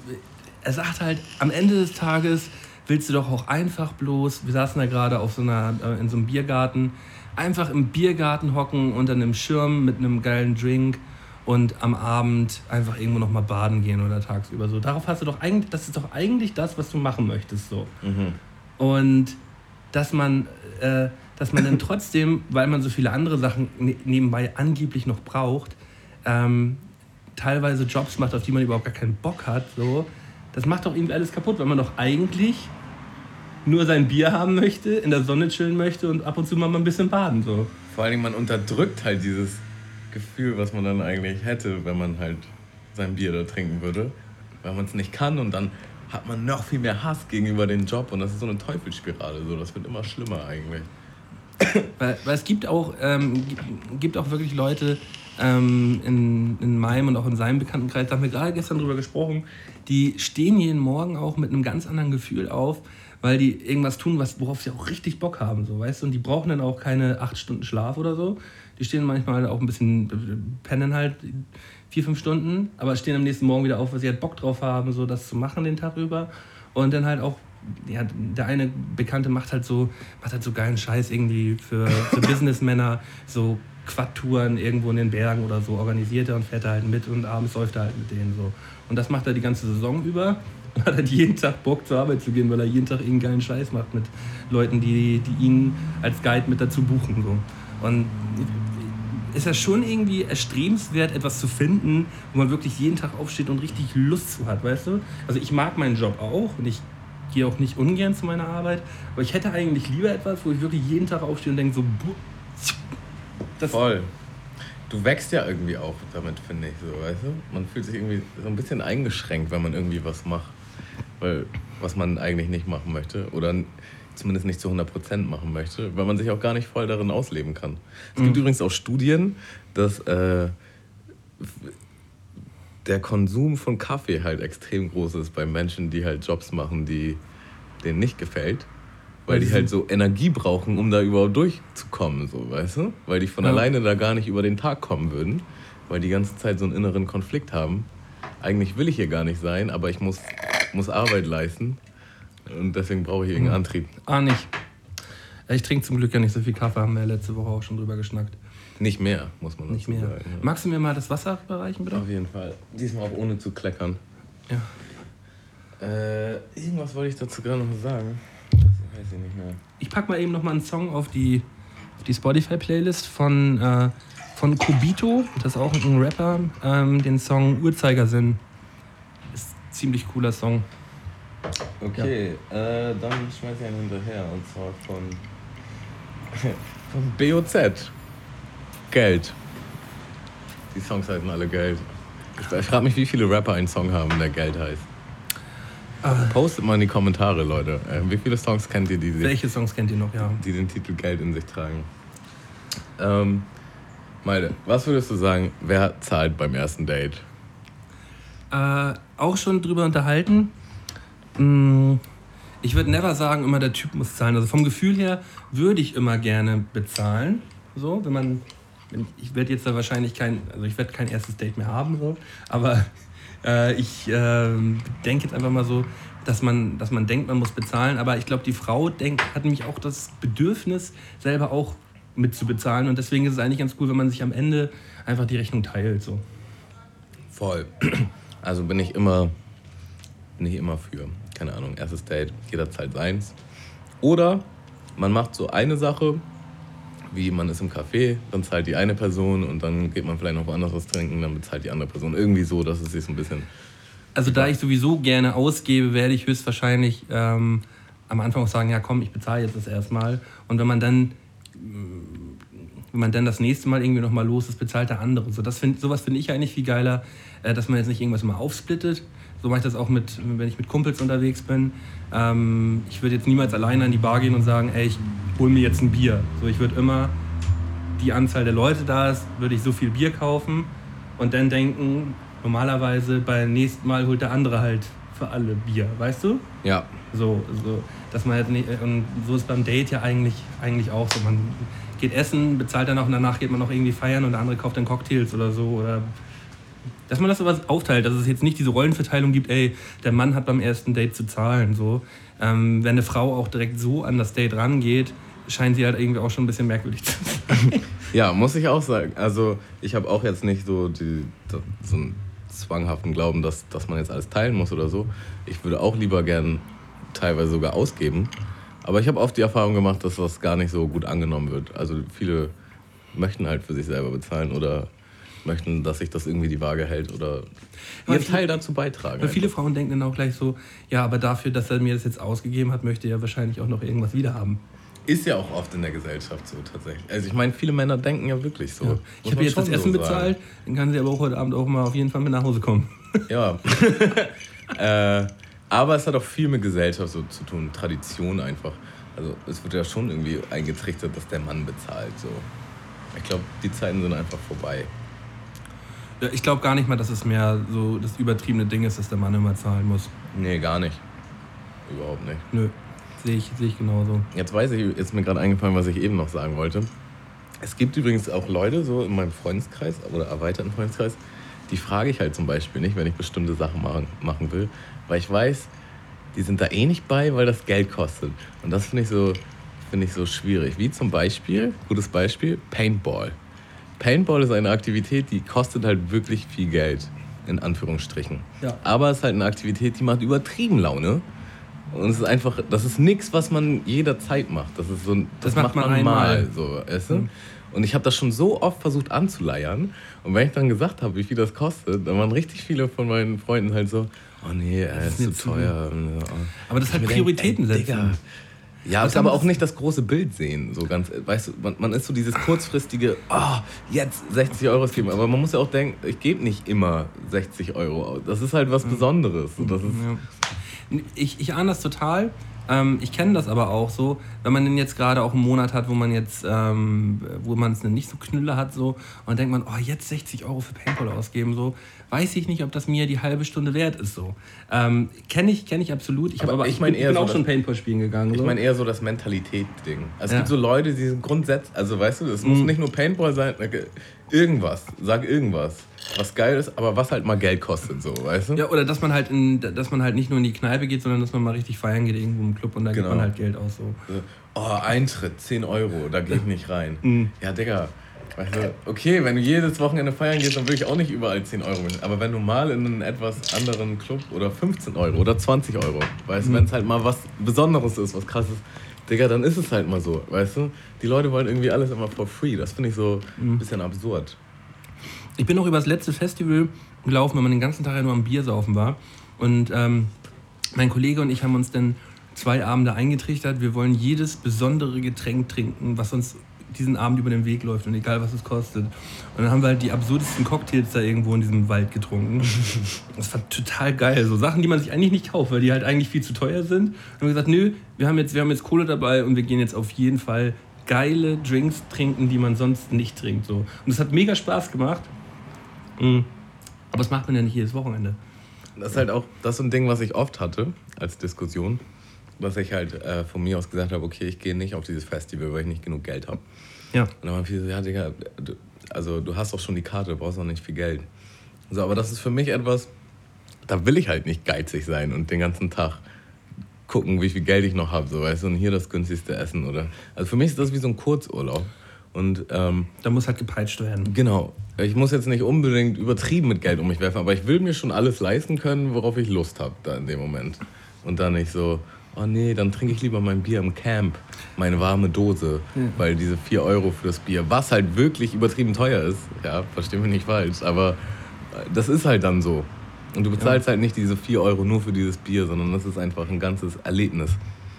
er sagt halt, am Ende des Tages willst du doch auch einfach bloß, wir saßen da gerade auf so einer, äh, in so einem Biergarten, einfach im Biergarten hocken unter einem Schirm mit einem geilen Drink und am Abend einfach irgendwo noch mal baden gehen oder tagsüber so. Darauf hast du doch eigentlich, das ist doch eigentlich das, was du machen möchtest, so. Mhm. Und dass man, äh, dass man dann trotzdem, weil man so viele andere Sachen ne nebenbei angeblich noch braucht, ähm, teilweise Jobs macht, auf die man überhaupt gar keinen Bock hat, so, das macht doch irgendwie alles kaputt, weil man doch eigentlich nur sein Bier haben möchte, in der Sonne chillen möchte und ab und zu mal ein bisschen baden. So. Vor allen Dingen, man unterdrückt halt dieses Gefühl, was man dann eigentlich hätte, wenn man halt sein Bier da trinken würde. Weil man es nicht kann und dann hat man noch viel mehr Hass gegenüber dem Job und das ist so eine Teufelsspirale. So. Das wird immer schlimmer eigentlich. Weil, weil es gibt auch, ähm, gibt auch wirklich Leute ähm, in, in meinem und auch in seinem Bekanntenkreis, da haben wir gerade gestern drüber gesprochen, die stehen jeden Morgen auch mit einem ganz anderen Gefühl auf, weil die irgendwas tun, was, worauf sie auch richtig Bock haben, so, weißt du? Und die brauchen dann auch keine acht Stunden Schlaf oder so. Die stehen manchmal auch ein bisschen, pennen halt vier, fünf Stunden, aber stehen am nächsten Morgen wieder auf, weil sie halt Bock drauf haben, so das zu machen den Tag über. Und dann halt auch ja, der eine Bekannte macht halt so, macht halt so geilen Scheiß irgendwie für, für Businessmänner, so Quad-Touren irgendwo in den Bergen oder so organisiert er und fährt er halt mit und abends läuft er halt mit denen so. Und das macht er die ganze Saison über und hat halt jeden Tag Bock zur Arbeit zu gehen, weil er jeden Tag irgendeinen geilen Scheiß macht mit Leuten, die, die ihn als Guide mit dazu buchen. So. Und ist ja schon irgendwie erstrebenswert, etwas zu finden, wo man wirklich jeden Tag aufsteht und richtig Lust zu hat, weißt du? Also ich mag meinen Job auch und ich gehe auch nicht ungern zu meiner Arbeit, aber ich hätte eigentlich lieber etwas, wo ich wirklich jeden Tag aufstehe und denke so, das Voll. Du wächst ja irgendwie auch damit, finde ich so, weißt du? Man fühlt sich irgendwie so ein bisschen eingeschränkt, wenn man irgendwie was macht, weil was man eigentlich nicht machen möchte oder zumindest nicht zu 100% machen möchte, weil man sich auch gar nicht voll darin ausleben kann. Es mhm. gibt übrigens auch Studien, dass äh, der Konsum von Kaffee halt extrem groß ist bei Menschen, die halt Jobs machen, die denen nicht gefällt. Weil die halt so Energie brauchen, um da überhaupt durchzukommen, so, weißt du? Weil die von ja. alleine da gar nicht über den Tag kommen würden, weil die ganze Zeit so einen inneren Konflikt haben. Eigentlich will ich hier gar nicht sein, aber ich muss, muss Arbeit leisten und deswegen brauche ich irgendeinen hm. Antrieb. Ah, nicht. Ich trinke zum Glück ja nicht so viel Kaffee, haben wir ja letzte Woche auch schon drüber geschnackt. Nicht mehr, muss man Nicht mehr. Sagen, ja. Magst du mir mal das Wasser bereichen, bitte? Auf jeden Fall. Diesmal auch ohne zu kleckern. Ja. Äh, irgendwas wollte ich dazu gerade noch sagen. Das weiß ich nicht mehr. Ich pack mal eben noch mal einen Song auf die, auf die Spotify-Playlist von, äh, von Kobito. Das ist auch ein Rapper. Ähm, den Song Uhrzeigersinn. Ist ein ziemlich cooler Song. Okay, ja. äh, dann schmeiß ich einen hinterher. Und zwar von, von BOZ. Geld. Die Songs heißen alle Geld. Ich, ich frage mich, wie viele Rapper einen Song haben, der Geld heißt. Ah. Postet mal in die Kommentare, Leute. Äh, wie viele Songs kennt ihr, die Welche Songs kennt ihr noch, ja? Die den Titel Geld in sich tragen. Ähm, Malte, was würdest du sagen, wer zahlt beim ersten Date? Äh, auch schon drüber unterhalten. Hm, ich würde never sagen, immer der Typ muss zahlen. Also vom Gefühl her würde ich immer gerne bezahlen. So, wenn man ich werde jetzt da wahrscheinlich kein, also ich werde kein erstes Date mehr haben, so, aber äh, ich äh, denke jetzt einfach mal so, dass man, dass man denkt, man muss bezahlen, aber ich glaube, die Frau denkt, hat nämlich auch das Bedürfnis, selber auch mit zu bezahlen und deswegen ist es eigentlich ganz cool, wenn man sich am Ende einfach die Rechnung teilt. So. Voll. Also bin ich immer, bin ich immer für, keine Ahnung, erstes Date, jederzeit seins. Oder man macht so eine Sache, wie man ist im Café, dann zahlt die eine Person und dann geht man vielleicht noch woanders was trinken, dann bezahlt die andere Person. Irgendwie so, dass es sich so ein bisschen. Also da ich sowieso gerne ausgebe, werde ich höchstwahrscheinlich ähm, am Anfang auch sagen, ja komm, ich bezahle jetzt das erstmal. Und wenn man dann wenn man dann das nächste Mal irgendwie nochmal los ist, bezahlt der andere. So, das find, sowas finde ich eigentlich viel geiler, äh, dass man jetzt nicht irgendwas mal aufsplittet. So mache ich das auch mit, wenn ich mit Kumpels unterwegs bin. Ähm, ich würde jetzt niemals alleine an die Bar gehen und sagen, ey, ich hol mir jetzt ein Bier. So, ich würde immer, die Anzahl der Leute da ist, würde ich so viel Bier kaufen und dann denken, normalerweise beim nächsten Mal holt der andere halt für alle Bier, weißt du? Ja. So, so dass man halt nicht, und so ist beim Date ja eigentlich, eigentlich auch so. Man geht essen, bezahlt dann auch und danach geht man noch irgendwie feiern und der andere kauft dann Cocktails oder so oder dass man das aber aufteilt, dass es jetzt nicht diese Rollenverteilung gibt, ey, der Mann hat beim ersten Date zu zahlen. So. Ähm, wenn eine Frau auch direkt so an das Date rangeht, scheint sie halt irgendwie auch schon ein bisschen merkwürdig zu sein. ja, muss ich auch sagen. Also ich habe auch jetzt nicht so, die, so einen zwanghaften Glauben, dass, dass man jetzt alles teilen muss oder so. Ich würde auch lieber gern teilweise sogar ausgeben. Aber ich habe oft die Erfahrung gemacht, dass das gar nicht so gut angenommen wird. Also viele möchten halt für sich selber bezahlen oder möchten, dass sich das irgendwie die Waage hält oder ihren Teil dazu beitragen. Weil viele Frauen denken dann auch gleich so, ja, aber dafür, dass er mir das jetzt ausgegeben hat, möchte er wahrscheinlich auch noch irgendwas wiederhaben. Ist ja auch oft in der Gesellschaft so tatsächlich. Also ich meine, viele Männer denken ja wirklich so. Ja. Ich habe jetzt das Essen so bezahlt, dann kann sie aber auch heute Abend auch mal auf jeden Fall mit nach Hause kommen. Ja. äh, Aber es hat auch viel mit Gesellschaft so zu tun, Tradition einfach. Also es wird ja schon irgendwie eingetrichtert, dass der Mann bezahlt. So. Ich glaube, die Zeiten sind einfach vorbei. Ich glaube gar nicht mal, dass es mehr so das übertriebene Ding ist, dass der Mann immer zahlen muss. Nee, gar nicht. Überhaupt nicht. Nö, sehe ich, seh ich genauso. Jetzt weiß ich, jetzt ist mir gerade eingefallen, was ich eben noch sagen wollte. Es gibt übrigens auch Leute so in meinem Freundeskreis oder erweiterten Freundeskreis, die frage ich halt zum Beispiel nicht, wenn ich bestimmte Sachen machen, machen will, weil ich weiß, die sind da eh nicht bei, weil das Geld kostet. Und das finde ich, so, find ich so schwierig. Wie zum Beispiel, gutes Beispiel, Paintball. Paintball ist eine Aktivität, die kostet halt wirklich viel Geld, in Anführungsstrichen. Ja. Aber es ist halt eine Aktivität, die macht übertrieben Laune. Und es ist einfach, das ist nichts, was man jederzeit macht. Das ist so, das, Das macht man, man mal, so, weißt du? Und ich habe das schon so oft versucht anzuleiern. Und wenn ich dann gesagt habe, wie viel das kostet, dann waren richtig viele von meinen Freunden halt so, oh nee, äh, ist mir zu zu- teuer. Oh. Aber das ist halt denk, Prioritäten ey, setzen. Digga. Ja, Was es aber auch nicht das große Bild sehen. So ganz, weißt du, man, man ist so dieses kurzfristige, oh, jetzt 60 Euro ausgeben. Aber man muss ja auch denken, ich gebe nicht immer 60 Euro aus. Das ist halt was Besonderes. Und das ist, Ja. Ich, ich ahne das total. Ähm, ich kenne das aber auch so, wenn man denn jetzt gerade auch einen Monat hat, wo man jetzt, ähm, wo man es nicht so knülle hat, so, und dann denkt man, oh, jetzt 60 Euro für Paintball ausgeben, so, weiß ich nicht, ob das mir die halbe Stunde wert ist, so. Ähm, kenne ich, kenne ich absolut. Ich, Aber aber, ich ich, mein bin, eher bin so auch schon Paintball spielen gegangen. Ich so. meine eher so das Mentalität-Ding. Also es Ja. gibt so Leute, die sind grundsätzlich, also weißt du, es muss nicht nur Paintball sein, äh, irgendwas, sag irgendwas, was geil ist, aber was halt mal Geld kostet, so, weißt du? Ja, oder dass man halt in, dass man halt nicht nur in die Kneipe geht, sondern dass man mal richtig feiern geht irgendwo im Club und da gibt Genau. man halt Geld aus. So. Oh, Eintritt, 10 Euro, da gehe ich nicht rein. Ja, Digga. Weißt du, okay, wenn du jedes Wochenende feiern gehst, dann will ich auch nicht überall 10 Euro mit. Aber wenn du mal in einen etwas anderen Club oder 15 Euro oder 20 Euro, weißt du, wenn es halt mal was Besonderes ist, was krasses, Digga, dann ist es halt mal so, weißt du? Die Leute wollen irgendwie alles immer for free. Das finde ich so ein bisschen absurd. Ich bin auch über das letzte Festival gelaufen, wenn man den ganzen Tag ja nur am Biersaufen war. Und ähm, mein Kollege und ich haben uns dann zwei Abende eingetrichtert. Wir wollen jedes besondere Getränk trinken, was uns diesen Abend über den Weg läuft und egal was es kostet. Und dann haben wir halt die absurdesten Cocktails da irgendwo in diesem Wald getrunken. Das war total geil. So Sachen, die man sich eigentlich nicht kauft, weil die halt eigentlich viel zu teuer sind. Und haben gesagt, nö, wir haben jetzt, wir haben jetzt Kohle dabei und wir gehen jetzt auf jeden Fall geile Drinks trinken, die man sonst nicht trinkt. So. Und es hat mega Spaß gemacht. Mhm. Aber das macht man ja nicht jedes Wochenende. Das ist halt auch das ist so ein Ding, was ich oft hatte als Diskussion, dass ich halt äh, von mir aus gesagt habe, okay, ich gehe nicht auf dieses Festival, weil ich nicht genug Geld habe. Ja. Und dann waren viele so, ja, Digga, du, also du hast doch schon die Karte, du brauchst noch nicht viel Geld. So, aber das ist für mich etwas, da will ich halt nicht geizig sein und den ganzen Tag gucken, wie viel Geld ich noch habe, so, weißt du, und hier das günstigste Essen oder. Also für mich ist das wie so ein Kurzurlaub. Und ähm, Da muss halt gepeitscht werden. Genau. Ich muss jetzt nicht unbedingt übertrieben mit Geld um mich werfen, aber ich will mir schon alles leisten können, worauf ich Lust habe da in dem Moment. Und dann nicht so, oh nee, dann trinke ich lieber mein Bier im Camp, meine warme Dose, weil diese 4 Euro für das Bier, was halt wirklich übertrieben teuer ist, ja, versteh mich nicht falsch, aber äh, das ist halt dann so. Und du bezahlst halt nicht diese 4 Euro nur für dieses Bier, sondern das ist einfach ein ganzes Erlebnis.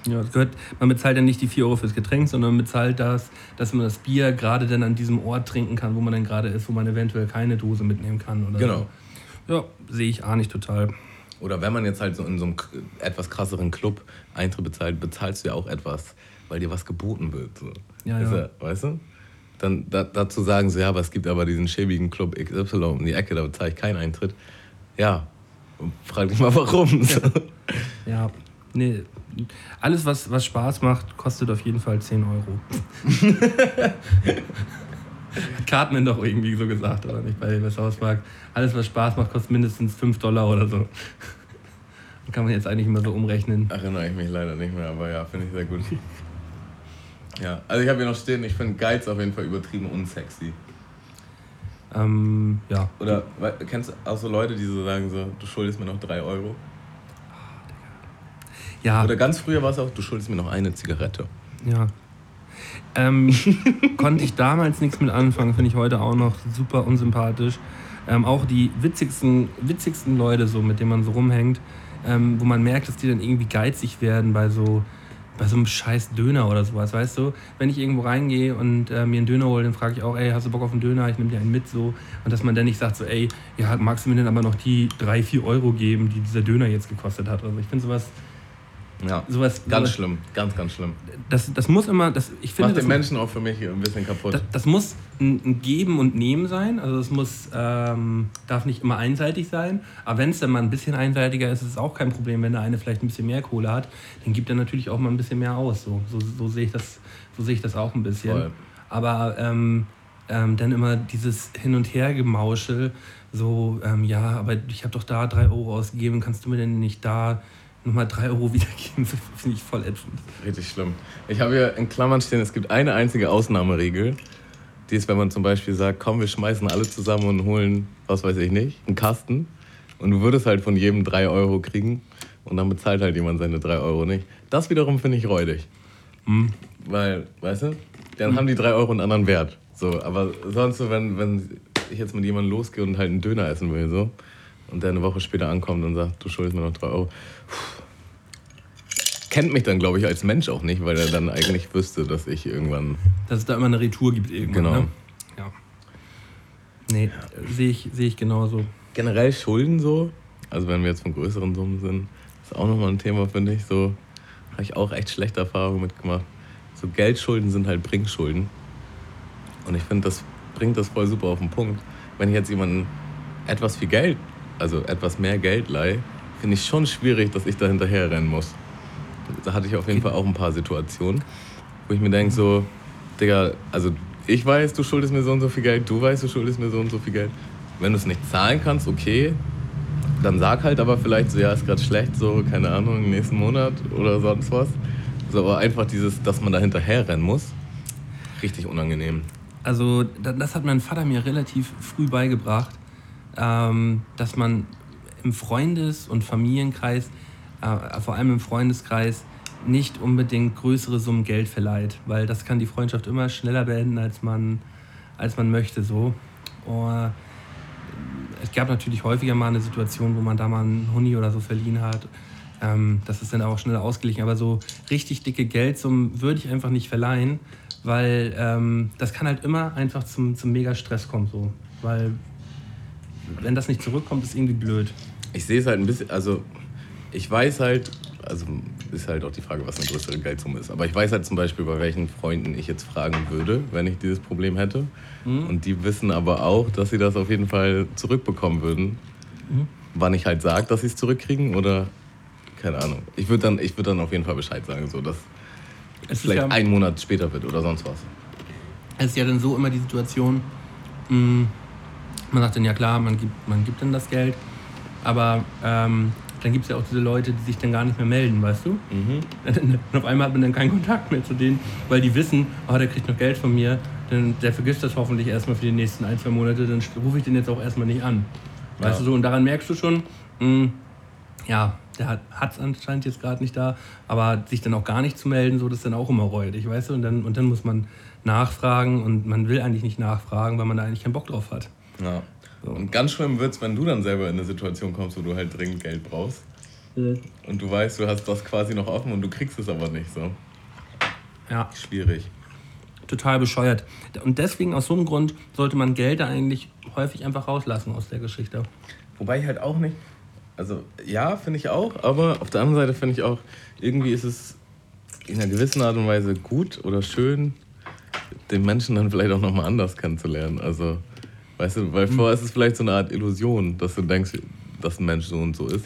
Ja, das gehört, man bezahlt ja nicht die 4 Euro fürs Getränk, sondern man bezahlt das, dass man das Bier gerade dann an diesem Ort trinken kann, wo man dann gerade ist, wo man eventuell keine Dose mitnehmen kann. Oder Genau. So. Ja, sehe ich auch nicht total. Oder wenn man jetzt halt so in so einem etwas krasseren Club Eintritt bezahlt, bezahlst du ja auch etwas, weil dir was geboten wird. So. Ja, Ist ja. weißt du? Dann da, dazu sagen sie, ja, aber es gibt aber diesen schäbigen Club XY um die Ecke, da bezahle ich keinen Eintritt. Ja, frag dich mal warum. So. Ja, nee. Alles, was, was Spaß macht, kostet auf jeden Fall 10 Euro. Cartman doch irgendwie so gesagt, oder nicht? Bei, bei South Park. Alles, was Spaß macht, kostet mindestens 5 Dollar oder so. Kann man jetzt eigentlich immer so umrechnen. Erinnere ich mich leider nicht mehr, aber ja, finde ich sehr gut. Ja, also ich habe hier noch stehen, ich finde Geiz auf jeden Fall übertrieben unsexy. Ähm, ja. Oder kennst du auch so Leute, die so sagen so, du schuldest mir noch drei Euro? Ja, Oder ganz früher war es auch, du schuldest mir noch eine Zigarette. ja. Ähm, konnte ich damals nichts mit anfangen, finde ich heute auch noch super unsympathisch. Ähm, auch die witzigsten, witzigsten Leute, so, mit denen man so rumhängt, ähm, wo man merkt, dass die dann irgendwie geizig werden bei so, bei so einem scheiß Döner oder sowas, weißt du? Wenn ich irgendwo reingehe und äh, mir einen Döner hole, dann frage ich auch, ey, hast du Bock auf einen Döner? Ich nehme dir einen mit so. Und dass man dann nicht sagt so, ey, ja, magst du mir denn aber noch die 3, 4 Euro geben, die dieser Döner jetzt gekostet hat? Also ich finde sowas, Ja. sowas Ganz sowas, schlimm, ganz, ganz schlimm. Das, das muss immer, das, ich finde, Macht den Menschen auch für mich ein bisschen kaputt. das, das muss ein, ein Geben und Nehmen sein. Also es muss, ähm, darf nicht immer einseitig sein. Aber wenn es dann mal ein bisschen einseitiger ist, ist es auch kein Problem. Wenn der eine vielleicht ein bisschen mehr Kohle hat, dann gibt er natürlich auch mal ein bisschen mehr aus. So, so, so sehe ich das, so sehe ich das auch ein bisschen. Voll. Aber ähm, ähm, dann immer dieses Hin und Her Gemauschel, so, ähm, ja, aber ich habe doch da drei Euro ausgegeben, kannst du mir denn nicht da nochmal drei Euro wiedergeben? Finde ich voll ätzend. Richtig schlimm. Ich habe hier in Klammern stehen, es gibt eine einzige Ausnahmeregel. Die ist, wenn man zum Beispiel sagt, komm, wir schmeißen alle zusammen und holen, was weiß ich nicht, einen Kasten. Und du würdest halt von jedem drei Euro kriegen. Und dann bezahlt halt jemand seine drei Euro nicht. Das wiederum finde ich räudig. Weil, weißt du, dann haben die drei Euro einen anderen Wert. So, aber sonst so, wenn, wenn ich jetzt mit jemandem losgehe und halt einen Döner essen will, so, und der eine Woche später ankommt und sagt, du schuldest mir noch drei Euro, kennt mich dann, glaube ich, als Mensch auch nicht, weil er dann eigentlich wüsste, dass ich irgendwann. Dass es da immer eine Retour gibt irgendwann. Genau. Ne? Ja. Nee, äh, sehe ich, sehe ich genauso. Generell Schulden so, also wenn wir jetzt von größeren Summen sind, ist auch nochmal ein Thema, finde ich. So habe ich auch echt schlechte Erfahrungen mitgemacht. So Geldschulden sind halt Bringschulden. Und ich finde, das bringt das voll super auf den Punkt. Wenn ich jetzt jemanden etwas viel Geld, also etwas mehr Geld leihe, finde ich schon schwierig, dass ich da hinterher rennen muss. Da hatte ich auf jeden Fall auch ein paar Situationen, wo ich mir denke so, Digga, also ich weiß, du schuldest mir so und so viel Geld, du weißt, du schuldest mir so und so viel Geld. Wenn du es nicht zahlen kannst, okay, dann sag halt aber vielleicht so, ja, ist gerade schlecht, so, keine Ahnung, nächsten Monat oder sonst was. So, aber einfach dieses, dass man da hinterher rennen muss, richtig unangenehm. Also da- das hat mein Vater mir relativ früh beigebracht, ähm, dass man im Freundes- und Familienkreis, äh, vor allem im Freundeskreis, nicht unbedingt größere Summen Geld verleiht, weil das kann die Freundschaft immer schneller beenden, als man, als man möchte. So. Und es gab natürlich häufiger mal eine Situation, wo man da mal einen Huni oder so verliehen hat. Ähm, das ist dann auch schneller ausgeglichen. Aber so richtig dicke Geldsummen würde ich einfach nicht verleihen, weil ähm, das kann halt immer einfach zum, zum Mega-Stress kommen. So. Weil wenn das nicht zurückkommt, ist irgendwie blöd. Ich sehe es halt ein bisschen, also ich weiß halt, also ist halt auch die Frage, was eine größere Geldsumme ist. Aber ich weiß halt zum Beispiel, bei welchen Freunden ich jetzt fragen würde, wenn ich dieses Problem hätte. Und die wissen aber auch, dass sie das auf jeden Fall zurückbekommen würden. Wann ich halt sage, dass sie es zurückkriegen oder keine Ahnung. Ich würde dann, ich würd dann auf jeden Fall Bescheid sagen, so dass Es vielleicht ja, ein Monat später wird oder sonst was. es ist ja dann so immer die Situation, mh, man sagt dann ja klar, man gibt, man gibt dann das Geld, aber ähm, dann gibt es ja auch diese Leute, die sich dann gar nicht mehr melden, weißt du? Und auf einmal hat man dann keinen Kontakt mehr zu denen, weil die wissen, oh, der kriegt noch Geld von mir, dann, der vergisst das hoffentlich erstmal für die nächsten ein, zwei Monate, dann rufe ich den jetzt auch erstmal nicht an. Weißt Ja. du so, und daran merkst du schon, mh, ja, der hat es anscheinend jetzt gerade nicht da, aber sich dann auch gar nicht zu melden, so, das ist dann auch immer räudig, weißt du? Und dann, und dann muss man nachfragen und man will eigentlich nicht nachfragen, weil man da eigentlich keinen Bock drauf hat. Ja. Und ganz schlimm wird es, wenn du dann selber in eine Situation kommst, wo du halt dringend Geld brauchst. Und du weißt, du hast das quasi noch offen und du kriegst es aber nicht so. Ja, Schwierig. total bescheuert. Und deswegen, aus so einem Grund, sollte man Gelder eigentlich häufig einfach rauslassen aus der Geschichte. Wobei ich halt auch nicht. Also, ja, finde ich auch, aber auf der anderen Seite finde ich auch, irgendwie ist es in einer gewissen Art und Weise gut oder schön, den Menschen dann vielleicht auch nochmal anders kennenzulernen. Also, weißt du, weil vorher ist es vielleicht so eine Art Illusion, dass du denkst, dass ein Mensch so und so ist.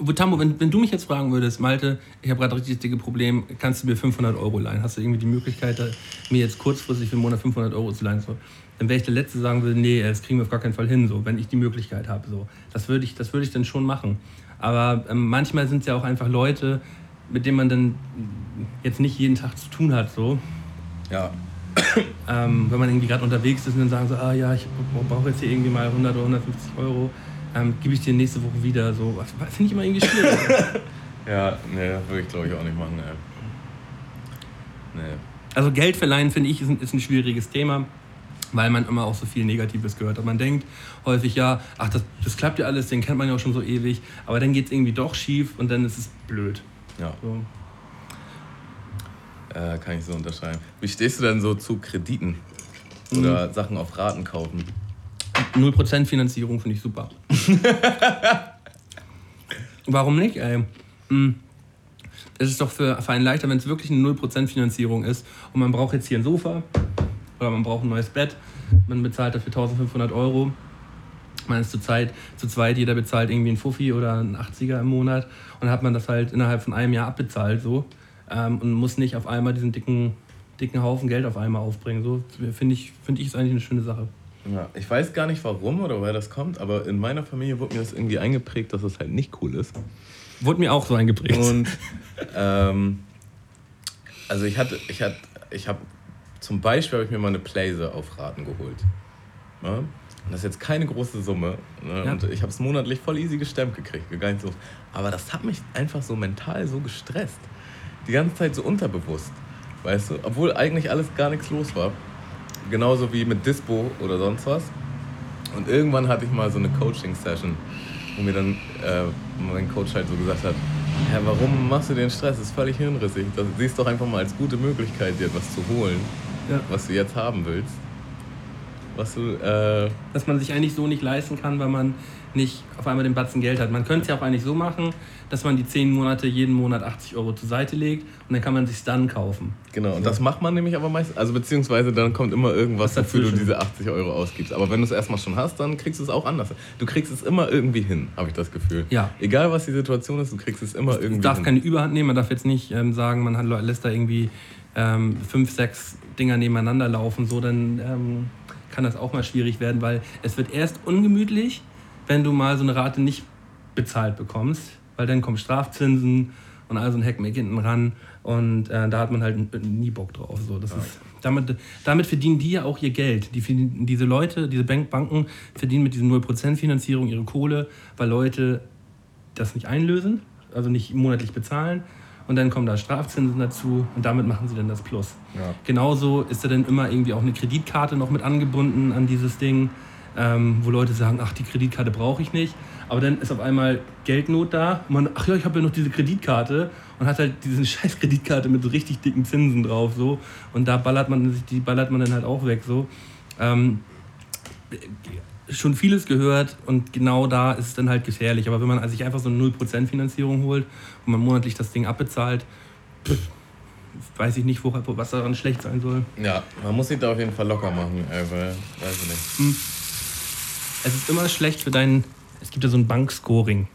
Wo, Tammo, wenn, wenn du mich jetzt fragen würdest, Malte, ich habe gerade richtig dicke Problem, kannst du mir 500 Euro leihen? Hast du irgendwie die Möglichkeit, mir jetzt kurzfristig für einen Monat 500 Euro zu leihen? So, dann wäre ich der Letzte, der sagen würde, nee, das kriegen wir auf gar keinen Fall hin, so, wenn ich die Möglichkeit habe. So. Das würde ich, das würde ich dann schon machen. Aber ähm, manchmal sind es ja auch einfach Leute, mit denen man dann jetzt nicht jeden Tag zu tun hat. So. Ja. Ähm, wenn man irgendwie gerade unterwegs ist und dann sagen so, ah ja, ich brauche jetzt hier irgendwie mal 100 oder 150 Euro, ähm, gebe ich dir nächste Woche wieder. So, finde ich immer irgendwie schwierig. Ja, nee, würde ich glaube ich auch nicht machen, ey. Nee. Also Geld verleihen, finde ich, ist ein, ist ein schwieriges Thema, weil man immer auch so viel Negatives gehört hat. Man denkt häufig, ja, ach, das, das klappt ja alles, den kennt man ja auch schon so ewig, aber dann geht es irgendwie doch schief und dann ist es blöd. Ja. So. Äh, kann ich so unterschreiben. Wie stehst du denn so zu Krediten? Oder Sachen auf Raten kaufen? 0% Finanzierung finde ich super. Warum nicht, ey? Hm. Es ist doch für, für einen leichter, wenn es wirklich eine 0% Finanzierung ist und man braucht jetzt hier ein Sofa oder man braucht ein neues Bett, man bezahlt dafür 1500 Euro. Man ist zu, Zeit, zu zweit, jeder bezahlt irgendwie einen Fuffi oder einen 80er im Monat und dann hat man das halt innerhalb von einem Jahr abbezahlt so ähm, und muss nicht auf einmal diesen dicken, dicken Haufen Geld auf einmal aufbringen. So finde ich, find ich ist eigentlich eine schöne Sache. Ja, ich weiß gar nicht warum oder woher das kommt, aber in meiner Familie wurde mir das irgendwie eingeprägt, dass es halt nicht cool ist. Wurde mir auch so eingeprägt. Und ähm, also ich hatte, ich hatte, ich habe zum Beispiel habe ich mir mal eine Playse auf Raten geholt. Ja? Und das ist jetzt keine große Summe. Ne? Ja. Und ich habe es monatlich voll easy gestemmt gekriegt. Gar nicht so. Aber das hat mich einfach so mental so gestresst. Die ganze Zeit so unterbewusst. Weißt du? Obwohl eigentlich alles gar nichts los war. Genauso wie mit Dispo oder sonst was. Und irgendwann hatte ich mal so eine Coaching-Session, wo mir dann äh, mein Coach halt so gesagt hat, Hä, warum machst du den Stress? Das ist völlig hirnrissig. Das siehst doch einfach mal als gute Möglichkeit, dir etwas zu holen, Ja. was du jetzt haben willst. Was du, äh, dass man sich eigentlich so nicht leisten kann, weil man nicht auf einmal den Batzen Geld hat. Man könnte es ja auch eigentlich so machen, dass man die 10 Monate jeden Monat 80 Euro zur Seite legt und dann kann man sich dann kaufen. genau, und das macht man nämlich aber meistens, also beziehungsweise dann kommt immer irgendwas, Was wofür du diese 80 Euro ausgibst. Aber wenn du es erstmal schon hast, dann kriegst du es auch anders. Du kriegst es immer irgendwie hin, habe ich das Gefühl. Ja. Egal was die Situation ist, du kriegst es immer irgendwie Man darf hin. keine Überhand nehmen, man darf jetzt nicht ähm, sagen, man hat, lässt da irgendwie ähm, fünf, sechs Dinger nebeneinander laufen, so dann ähm, kann das auch mal schwierig werden, weil es wird erst ungemütlich, wenn du mal so eine Rate nicht bezahlt bekommst, weil dann kommen Strafzinsen und all so ein Heckmeck hinten ran und äh, da hat man halt nie Bock drauf. So, das ist, damit, damit verdienen die ja auch ihr Geld. Die, diese Leute, diese Bank Banken verdienen mit diesen 0% Finanzierung ihre Kohle, weil Leute das nicht einlösen, also nicht monatlich bezahlen. Und dann kommen da Strafzinsen dazu und damit machen sie dann das Plus. Ja. Genauso ist da dann immer irgendwie auch eine Kreditkarte noch mit angebunden an dieses Ding, ähm, wo Leute sagen, ach, die Kreditkarte brauche ich nicht. Aber dann ist auf einmal Geldnot da und man, ach ja, ich habe ja noch diese Kreditkarte und hat halt diese scheiß Kreditkarte mit so richtig dicken Zinsen drauf. So. Und da ballert man sich, die ballert man dann halt auch weg. So. Ähm, schon vieles gehört und genau da ist es dann halt gefährlich. Aber wenn man sich einfach so eine 0% Finanzierung holt und man monatlich das Ding abbezahlt, pff, weiß ich nicht, wo, was daran schlecht sein soll. Ja, man muss sich da auf jeden Fall locker machen, aber weiß ich nicht. Es ist immer schlecht für deinen. Es gibt ja so ein Bankscoring,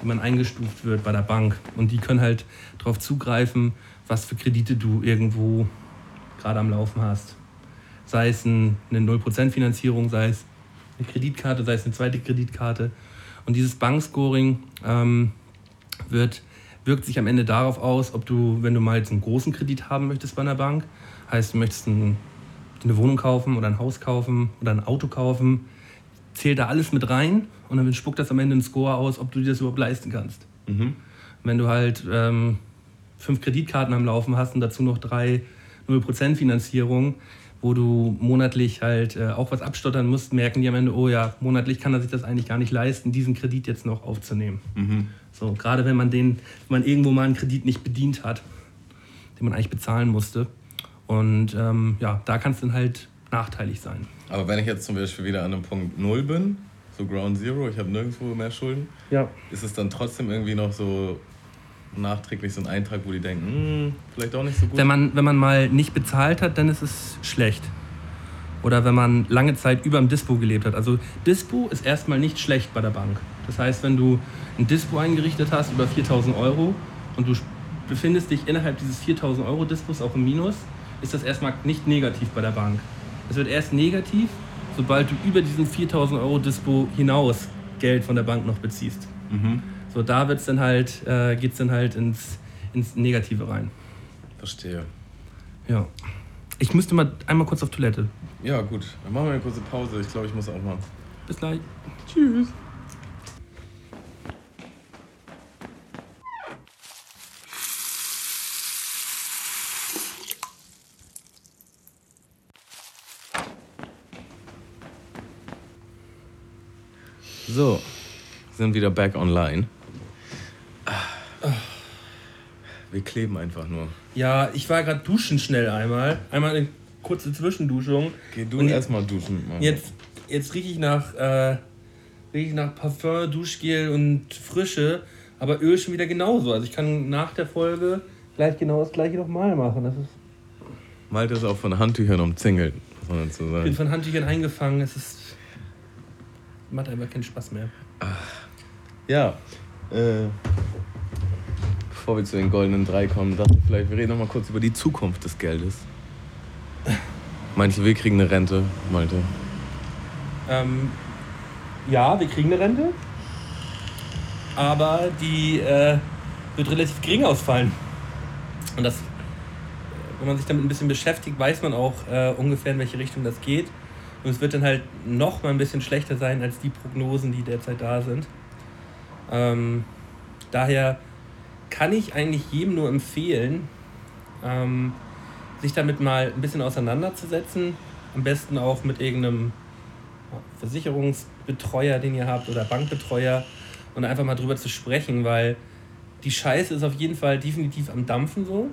wie man eingestuft wird bei der Bank. Und die können halt darauf zugreifen, was für Kredite du irgendwo gerade am Laufen hast. Sei es ein, eine 0% Finanzierung, sei es eine Kreditkarte, sei es eine zweite Kreditkarte. Und dieses Bankscoring ähm, wird, wirkt sich am Ende darauf aus, ob du, wenn du mal jetzt einen großen Kredit haben möchtest bei einer Bank, heißt du möchtest ein, eine Wohnung kaufen oder ein Haus kaufen oder ein Auto kaufen, zählt da alles mit rein und dann spuckt das am Ende einen Score aus, ob du dir das überhaupt leisten kannst. Wenn du halt ähm, fünf Kreditkarten am Laufen hast und dazu noch drei 0% Finanzierung, wo du monatlich halt äh, auch was abstottern musst, merken die am Ende, oh ja, monatlich kann er sich das eigentlich gar nicht leisten, diesen Kredit jetzt noch aufzunehmen. So, gerade wenn man den, wenn man irgendwo mal einen Kredit nicht bedient hat, den man eigentlich bezahlen musste. Und ähm, ja, da kann es dann halt nachteilig sein. Aber wenn ich jetzt zum Beispiel wieder an einem Punkt Null bin, so Ground Zero, ich habe nirgendwo mehr Schulden, Ja. ist es dann trotzdem irgendwie noch so nachträglich so ein Eintrag, wo die denken, hm, vielleicht auch nicht so gut. Wenn man, wenn man mal nicht bezahlt hat, dann ist es schlecht. Oder wenn man lange Zeit über dem Dispo gelebt hat. Also Dispo ist erstmal nicht schlecht bei der Bank. Das heißt, wenn du ein Dispo eingerichtet hast über 4000 Euro und du befindest dich innerhalb dieses 4000 Euro Dispos auch im Minus, ist das erstmal nicht negativ bei der Bank. Es wird erst negativ, sobald du über diesen 4000 Euro Dispo hinaus Geld von der Bank noch beziehst. So, da wird's dann halt, äh, geht es dann halt ins, ins Negative rein. Verstehe. Ja. Ich müsste mal einmal kurz auf Toilette. Ja, gut. Dann machen wir eine kurze Pause. Ich glaube, ich muss auch mal. Bis gleich. Tschüss. So, sind wieder back online. Wir kleben einfach nur. Ja, ich war gerade duschen schnell einmal. Einmal eine kurze Zwischenduschung. Geh du erstmal duschen. Mann. Jetzt, jetzt rieche ich nach, äh, riech ich nach Parfum, Duschgel und Frische, aber Öl schon wieder genauso. Also ich kann nach der Folge gleich genau das gleiche nochmal machen. Das ist, Malte ist auch von Handtüchern umzingelt, ich bin von Handtüchern eingefangen. Es ist. Macht einfach keinen Spaß mehr. Ja, äh, bevor wir zu den goldenen drei kommen, dachte ich vielleicht, wir reden noch mal kurz über die Zukunft des Geldes. Manche wir kriegen eine Rente, Malte. Ähm, ja, wir kriegen eine Rente, aber die äh, wird relativ gering ausfallen. Und das, wenn man sich damit ein bisschen beschäftigt, weiß man auch äh, ungefähr, in welche Richtung das geht. Und es wird dann halt noch mal ein bisschen schlechter sein als die Prognosen, die derzeit da sind. Ähm, daher kann ich eigentlich jedem nur empfehlen, ähm, sich damit mal ein bisschen auseinanderzusetzen. Am besten auch mit irgendeinem Versicherungsbetreuer, den ihr habt, oder Bankbetreuer und einfach mal drüber zu sprechen, weil die Scheiße ist auf jeden Fall definitiv am Dampfen so.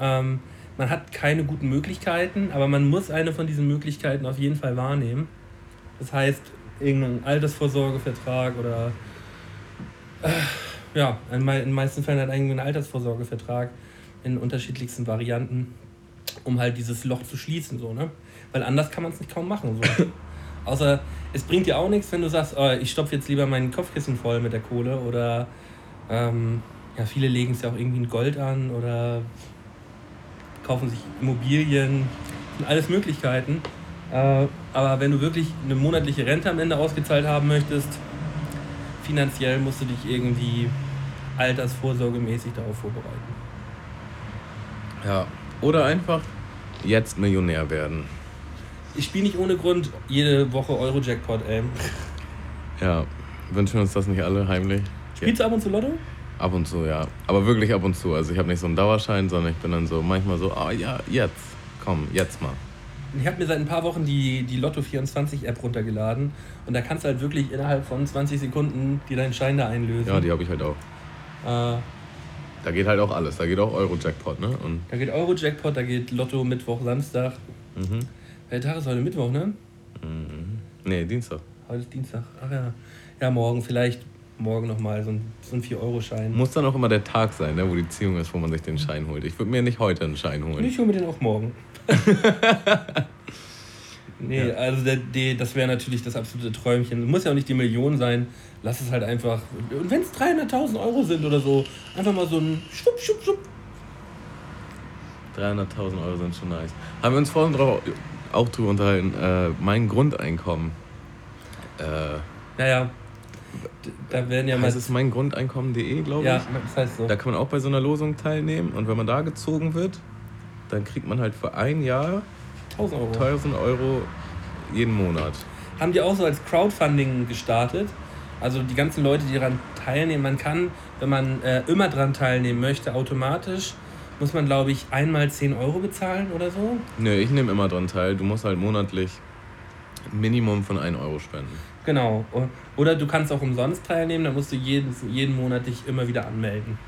Ähm, man hat keine guten Möglichkeiten, aber man muss eine von diesen Möglichkeiten auf jeden Fall wahrnehmen. Das heißt, irgendein Altersvorsorgevertrag oder äh, ja, in den meisten Fällen halt irgendwie einen Altersvorsorgevertrag in unterschiedlichsten Varianten, um halt dieses Loch zu schließen, so, ne? Weil anders kann man es nicht kaum machen. So. Außer es bringt dir auch nichts, wenn du sagst, oh, ich stopfe jetzt lieber meinen Kopfkissen voll mit der Kohle oder ähm, ja, viele legen es ja auch irgendwie in Gold an oder kaufen sich Immobilien, sind alles Möglichkeiten. Äh, aber wenn du wirklich eine monatliche Rente am Ende ausgezahlt haben möchtest, finanziell musst du dich irgendwie altersvorsorgemäßig darauf vorbereiten. Ja. Oder einfach jetzt Millionär werden. Ich spiele nicht ohne Grund jede Woche Euro-Jackpot, ey. Ja. Wünschen uns das nicht alle heimlich? Spielst du ab und zu Lotto? Ab und zu, ja. Aber wirklich ab und zu. Also ich habe nicht so einen Dauerschein, sondern ich bin dann so manchmal so, ah ja, jetzt. Komm, jetzt mal. Ich habe mir seit ein paar Wochen die, die Lotto24-App runtergeladen und da kannst du halt wirklich innerhalb von 20 Sekunden dir deinen Schein da einlösen. Ja, die habe ich halt auch. äh, Da geht halt auch alles. Da geht auch Euro-Jackpot, ne? Und da geht Euro-Jackpot, da geht Lotto Mittwoch, Samstag. mhm. Welcher Tag ist heute? Mittwoch, ne? Mhm. Nee, Dienstag. Heute ist Dienstag. Ach ja. Ja, morgen vielleicht. Morgen nochmal so ein, so ein 4-Euro-Schein. Muss dann auch immer der Tag sein, ne, wo die Ziehung ist, wo man sich den Schein holt. Ich würde mir nicht heute einen Schein holen. Ich hole mir den auch morgen. nee, Ja. also der, der, das wäre natürlich das absolute Träumchen. Muss ja auch nicht die Million sein. Lass es halt einfach. Und wenn es 300.000 Euro sind oder so, einfach mal so ein Schwupp, Schwupp, Schwupp. 300.000 Euro sind schon nice. Haben wir uns vorhin drauf, auch drüber unterhalten. Äh, mein Grundeinkommen. Äh, Ja, ja. D- Da werden ja mal. heißt es meingrundeinkommen.de, glaube Ja, ich. das heißt so. Da kann man auch bei so einer Losung teilnehmen. Und wenn man da gezogen wird, dann kriegt man halt für ein Jahr 1000 Euro. 1000 Euro jeden Monat. haben die auch so als Crowdfunding gestartet. Also die ganzen Leute, die daran teilnehmen, man kann, wenn man äh, immer daran teilnehmen möchte, automatisch, muss man, glaube ich, einmal 10 Euro bezahlen oder so. Nö, ich nehme immer dran teil. Du musst halt monatlich ein Minimum von 1 Euro spenden. Genau. Oder du kannst auch umsonst teilnehmen, dann musst du jeden, jeden Monat dich immer wieder anmelden.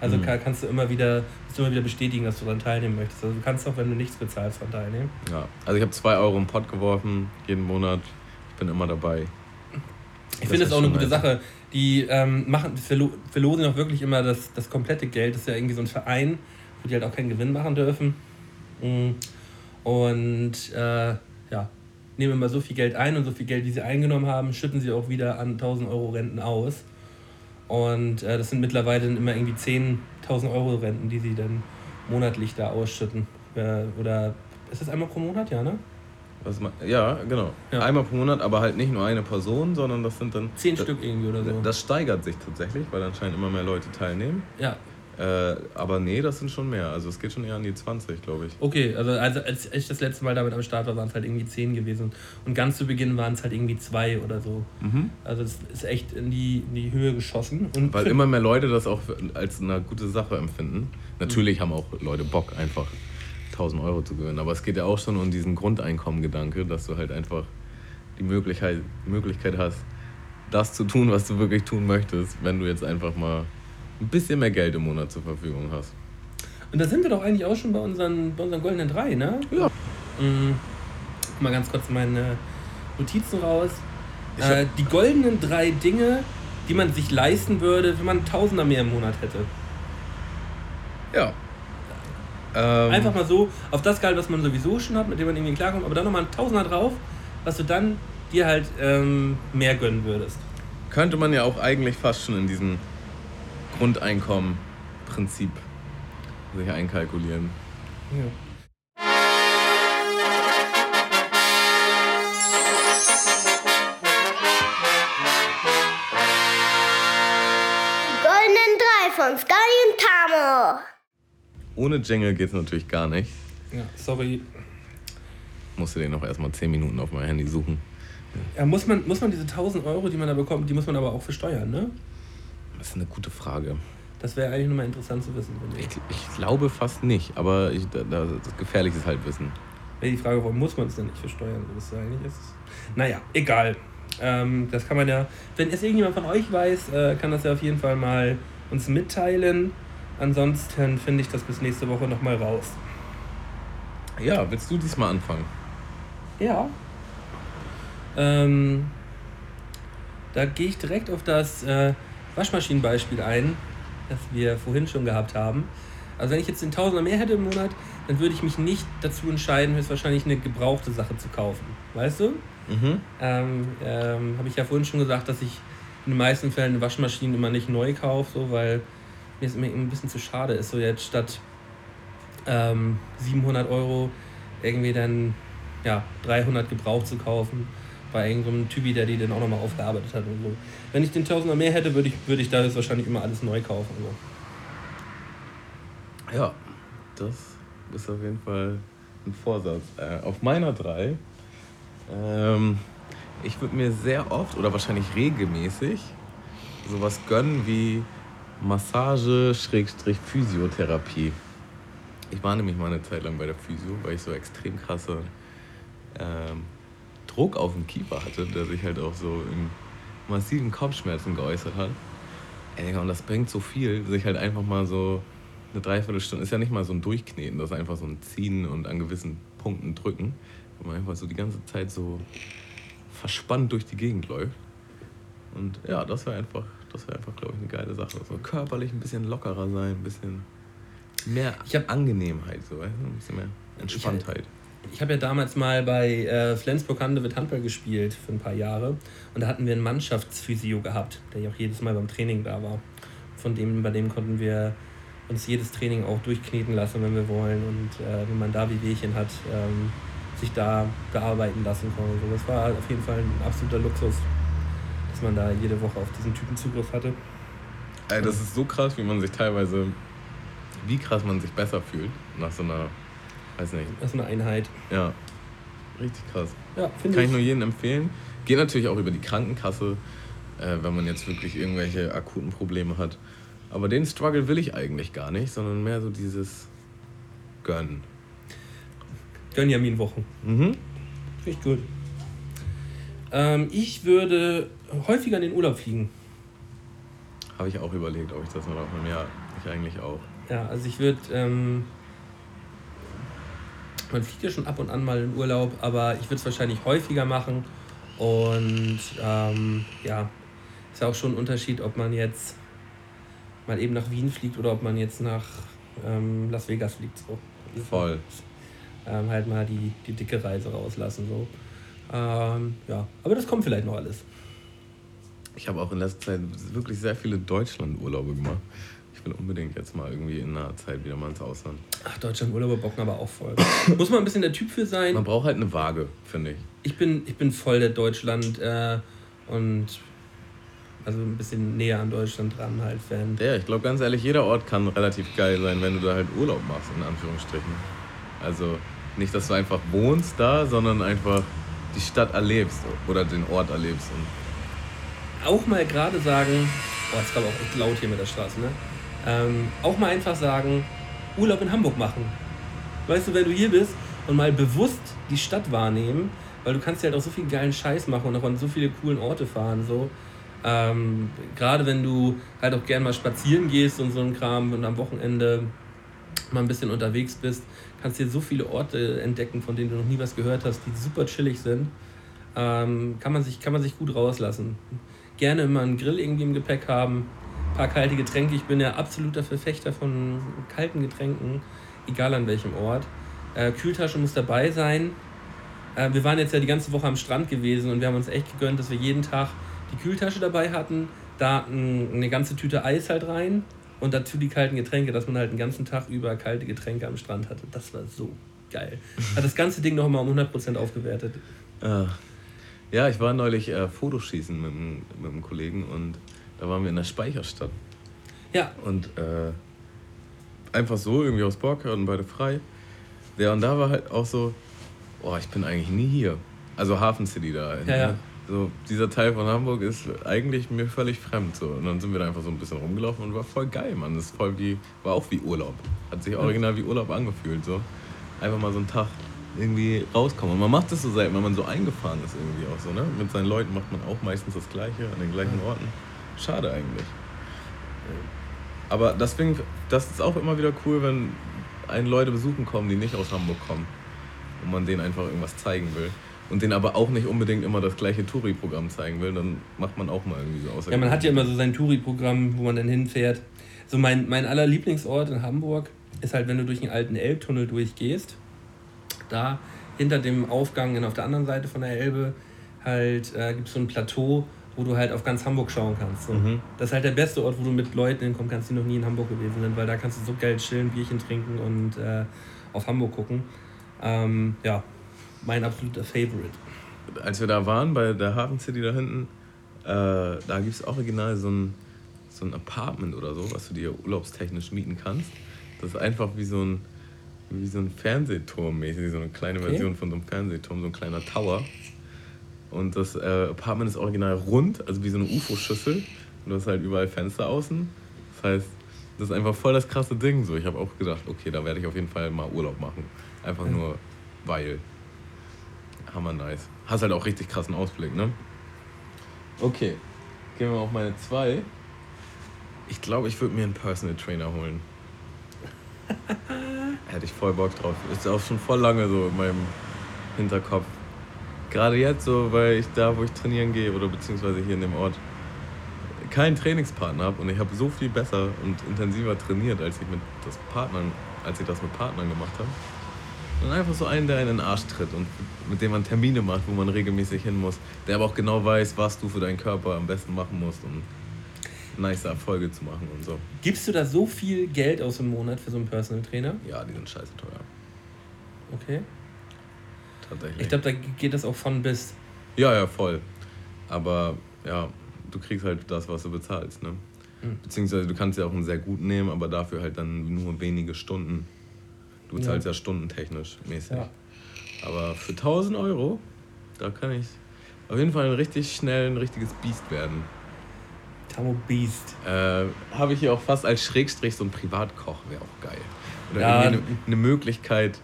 Also Mhm. ka- kannst du immer wieder, musst du immer wieder bestätigen, dass du daran teilnehmen möchtest. Also du kannst auch, wenn du nichts bezahlst, daran teilnehmen. Ja. Also ich habe 2 Euro im Pott geworfen, jeden Monat. Ich bin immer dabei. Ich Das finde es auch eine gute. Sache. Die ähm, machen, verlo verlosen auch wirklich immer das, das komplette Geld. Das ist ja irgendwie so ein Verein, wo die halt auch keinen Gewinn machen dürfen. Mm. Und äh, ja, nehmen immer so viel Geld ein und so viel Geld, wie sie eingenommen haben, schütten sie auch wieder an 1000 Euro Renten aus. Und äh, das sind mittlerweile immer irgendwie 10.000 Euro Renten, die sie dann monatlich da ausschütten. Äh, oder ist das einmal pro Monat? Ja, ne? Was ma- ja, genau. Ja. Einmal pro Monat, aber halt nicht nur eine Person, sondern das sind dann. Zehn das, Stück irgendwie oder so. Das steigert sich tatsächlich, weil anscheinend immer mehr Leute teilnehmen. ja, Äh, aber nee, das sind schon mehr. Also es geht schon eher an die 20, glaube ich. Okay, also, also als ich das letzte Mal damit am Start war, waren es halt irgendwie zehn gewesen. Und ganz zu Beginn waren es halt irgendwie zwei oder so. Mhm. Also es ist echt in die, in die Höhe geschossen. Und Weil immer mehr Leute das auch als eine gute Sache empfinden. Natürlich haben auch Leute Bock, einfach 1000 Euro zu gewinnen. Aber es geht ja auch schon um diesen Grundeinkommen-Gedanke, dass du halt einfach die Möglichkeit, Möglichkeit hast, das zu tun, was du wirklich tun möchtest, wenn du jetzt einfach mal ein bisschen mehr Geld im Monat zur Verfügung hast. Und da sind wir doch eigentlich auch schon bei unseren, bei unseren goldenen drei, ne? Ja. Mhm. Mal ganz kurz meine Notizen raus. Äh, die goldenen drei Dinge, die man sich leisten würde, wenn man Tausender mehr im Monat hätte. Ja. Ähm, Einfach mal so auf das Gehalt, was man sowieso schon hat, mit dem man irgendwie klarkommt, aber dann nochmal ein Tausender drauf, was du dann dir halt ähm, mehr gönnen würdest. Könnte man ja auch eigentlich fast schon in diesem Grundeinkommen-Prinzip sich einkalkulieren. Drei von Scully und Tamo. Ohne Jingle geht's natürlich gar nicht. Ja, sorry. Musste den noch erstmal 10 Minuten auf mein Handy suchen. Ja, muss, man, muss man diese 1000 Euro, die man da bekommt, die muss man aber auch versteuern, ne? Das ist eine gute Frage. Das wäre eigentlich nochmal interessant zu wissen. Ich, ich. glaube fast nicht, aber ich, da, da, das ist gefährliches Halbwissen. Wäre die Frage, warum muss man es denn nicht versteuern? Ist es eigentlich ist. Naja, egal. Ähm, das kann man ja, wenn es irgendjemand von euch weiß, äh, kann das ja auf jeden Fall mal uns mitteilen. Ansonsten finde ich das bis nächste Woche nochmal raus. Ja, willst du diesmal anfangen? Ja. Ähm, da gehe ich direkt auf das äh, Waschmaschinenbeispiel ein, das wir vorhin schon gehabt haben. Also wenn ich jetzt den Tausender mehr hätte im Monat, dann würde ich mich nicht dazu entscheiden, höchstwahrscheinlich eine gebrauchte Sache zu kaufen. Weißt du? Mhm. Ähm, ähm, Habe ich ja vorhin schon gesagt, dass ich in den meisten Fällen eine Waschmaschine immer nicht neu kaufe, so, weil mir es immer ein bisschen zu schade ist, so jetzt statt ähm, 700 Euro irgendwie dann ja, 300 gebraucht zu kaufen bei irgendeinem Typi, der die dann auch nochmal aufgearbeitet hat und so. Wenn ich den Tausender mehr hätte, würde ich, würde ich da jetzt wahrscheinlich immer alles neu kaufen. So. Ja, das ist auf jeden Fall ein Vorsatz. Äh, auf meiner drei, ähm, ich würde mir sehr oft oder wahrscheinlich regelmäßig sowas gönnen wie Massage, Schrägstrich, Physiotherapie. Ich war nämlich mal eine Zeit lang bei der Physio, weil ich so extrem krasse ähm, Druck auf dem Kiefer hatte, der sich halt auch so in massiven Kopfschmerzen geäußert hat. Ey, und das bringt so viel, sich halt einfach mal so eine Dreiviertelstunde, ist ja nicht mal so ein Durchkneten, das ist einfach so ein Ziehen und an gewissen Punkten drücken, wo man einfach so die ganze Zeit so verspannt durch die Gegend läuft. Und ja, das wäre einfach, das wäre einfach, glaube ich, eine geile Sache. So körperlich ein bisschen lockerer sein, ein bisschen mehr Ich hab- Angenehmheit, so, ein bisschen mehr Entspanntheit. Ich habe ja damals mal bei äh, Flensburg Handewitt Handball gespielt für ein paar Jahre und da hatten wir einen Mannschaftsphysio gehabt, der ja auch jedes Mal beim Training da war. Von dem, bei dem konnten wir uns jedes Training auch durchkneten lassen, wenn wir wollen und äh, wenn man da Wehwehchen hat, ähm, sich da bearbeiten lassen konnte. So, das war auf jeden Fall ein absoluter Luxus, dass man da jede Woche auf diesen Typen Zugriff hatte. Ey, das ist so krass, wie man sich teilweise, wie krass man sich besser fühlt nach so einer, weiß nicht, Das ist eine Einheit. ja, richtig krass. Ja, finde Kann ich ich. nur jedem empfehlen. Geht natürlich auch über die Krankenkasse, äh, wenn man jetzt wirklich irgendwelche akuten Probleme hat. Aber den Struggle will ich eigentlich gar nicht, sondern mehr so dieses Gönnen. Gönjamin-Wochen. Mhm. Finde ich gut. Ähm, ich würde häufiger in den Urlaub fliegen. Habe ich auch überlegt, ob ich das noch mache. Ja, ich eigentlich auch. Ja, also ich würde, ähm, man fliegt ja schon ab und an mal in Urlaub, aber ich würde es wahrscheinlich häufiger machen. Und ähm, ja, ist ja auch schon ein Unterschied, ob man jetzt mal eben nach Wien fliegt oder ob man jetzt nach ähm, Las Vegas fliegt. So. Voll. Ähm, halt mal die, die dicke Reise rauslassen. So. Ähm, ja, aber das kommt vielleicht noch alles. Ich habe auch in letzter Zeit wirklich sehr viele Deutschland-Urlaube gemacht. Ich will unbedingt jetzt mal irgendwie in naher Zeit wieder mal ins Ausland. Ach, Deutschland Urlaube bocken aber auch voll. Muss man ein bisschen der Typ für sein. Man braucht halt eine Waage, finde ich. Ich bin, ich bin voll der Deutschland äh, und also ein bisschen näher an Deutschland dran halt Fan. Ja, ich glaube ganz ehrlich, jeder Ort kann relativ geil sein, wenn du da halt Urlaub machst, in Anführungsstrichen. Also nicht, dass du einfach wohnst da, sondern einfach die Stadt erlebst oder den Ort erlebst. Und Auch mal gerade sagen, boah, ist glaube auch echt laut hier mit der Straße, ne? Ähm, auch mal einfach sagen, Urlaub in Hamburg machen. Weißt du, wenn du hier bist und mal bewusst die Stadt wahrnehmen, weil du kannst ja halt auch so viel geilen Scheiß machen und auch an so viele coolen Orte fahren, so. Ähm, gerade wenn du halt auch gern mal spazieren gehst und so ein Kram und am Wochenende mal ein bisschen unterwegs bist, kannst dir so viele Orte entdecken, von denen du noch nie was gehört hast, die super chillig sind. Ähm, kann, man sich, kann man sich gut rauslassen. Gerne immer einen Grill irgendwie im Gepäck haben, paar kalte Getränke. Ich bin ja absoluter Verfechter von kalten Getränken, egal an welchem Ort. Äh, Kühltasche muss dabei sein. Äh, wir waren jetzt ja die ganze Woche am Strand gewesen und wir haben uns echt gegönnt, dass wir jeden Tag die Kühltasche dabei hatten, da ein, eine ganze Tüte Eis halt rein und dazu die kalten Getränke, dass man halt den ganzen Tag über kalte Getränke am Strand hatte. Das war so geil. Hat das ganze Ding noch mal um 100% aufgewertet. Ah. Ja, ich war neulich äh, Fotoschießen mit, mit einem Kollegen und da waren wir in der Speicherstadt. Ja, Und äh, einfach so, irgendwie aus Bock, hatten beide frei. Ja, und da war halt auch so, boah, ich bin eigentlich nie hier. Also Hafen City da. halt, Ja, ja. Ne? So, dieser Teil von Hamburg ist eigentlich mir völlig fremd. So. Und dann sind wir da einfach so ein bisschen rumgelaufen und war voll geil, Mann. Das ist voll wie, war auch wie Urlaub. Hat sich original wie Urlaub angefühlt. So. Einfach mal so einen Tag irgendwie rauskommen. Und man macht das so selten, wenn man so eingefahren ist irgendwie auch so. Ne? Mit seinen Leuten macht man auch meistens das Gleiche an den gleichen Orten. Schade eigentlich. Aber deswegen, das ist auch immer wieder cool, wenn einen Leute besuchen kommen, die nicht aus Hamburg kommen. Und man denen einfach irgendwas zeigen will. Und denen aber auch nicht unbedingt immer das gleiche Touri-Programm zeigen will, dann macht man auch mal irgendwie so aus. ja man hat ja immer so sein Touri-Programm, wo man dann hinfährt. So mein, mein aller Lieblingsort in Hamburg ist halt, wenn du durch den alten Elbtunnel durchgehst. Da hinter dem Aufgang auf der anderen Seite von der Elbe halt äh, gibt es so ein Plateau, wo du halt auf ganz Hamburg schauen kannst. So. Mhm. Das ist halt der beste Ort, wo du mit Leuten hinkommen kannst, die noch nie in Hamburg gewesen sind, weil da kannst du so geil chillen, Bierchen trinken und äh, auf Hamburg gucken. Ähm, ja, mein absoluter Favorite. Als wir da waren, bei der Hafen City da hinten, äh, da gibt es original so ein, so ein Apartment oder so, was du dir urlaubstechnisch mieten kannst. Das ist einfach wie so ein, wie so ein Fernsehturm mäßig, so eine kleine Okay. Version von so einem Fernsehturm, so ein kleiner Tower. Und das äh, Apartment ist original rund, also wie so eine UFO-Schüssel. Und du hast halt überall Fenster außen. Das heißt, das ist einfach voll das krasse Ding. So, ich habe auch gedacht, okay, da werde ich auf jeden Fall mal Urlaub machen. Einfach nur weil. Hammer nice. Hast halt auch richtig krassen Ausblick, ne? Okay, gehen wir auf meine zwei. Ich glaube, ich würde mir einen Personal Trainer holen. Hätte ich voll Bock drauf. Ist auch schon voll lange so in meinem Hinterkopf. Gerade jetzt so, weil ich da, wo ich trainieren gehe oder beziehungsweise hier in dem Ort, keinen Trainingspartner habe und ich habe so viel besser und intensiver trainiert, als ich mit das Partnern, als ich das mit Partnern gemacht habe. Und einfach so einen, der einen in den Arsch tritt und mit dem man Termine macht, wo man regelmäßig hin muss, der aber auch genau weiß, was du für deinen Körper am besten machen musst, um nice Erfolge zu machen und so. Gibst du da so viel Geld aus im Monat für so einen Personal Trainer? Ja, die sind scheiße teuer. Okay. Tatsächlich. Ich glaube, da geht das auch von bis. Ja, ja, voll. Aber ja, du kriegst halt das, was du bezahlst. Ne? Mhm. Beziehungsweise du kannst ja auch einen sehr guten nehmen, aber dafür halt dann nur wenige Stunden. Du Ja. zahlst ja, stundentechnisch mäßig. Ja. Aber für 1000 Euro, da kann ich auf jeden Fall ein richtig schnell ein richtiges Biest werden. Tamo Beast. Äh, Habe ich hier auch fast als Schrägstrich so ein Privatkoch, wäre auch geil. Oder Ja. irgendwie eine, eine Möglichkeit,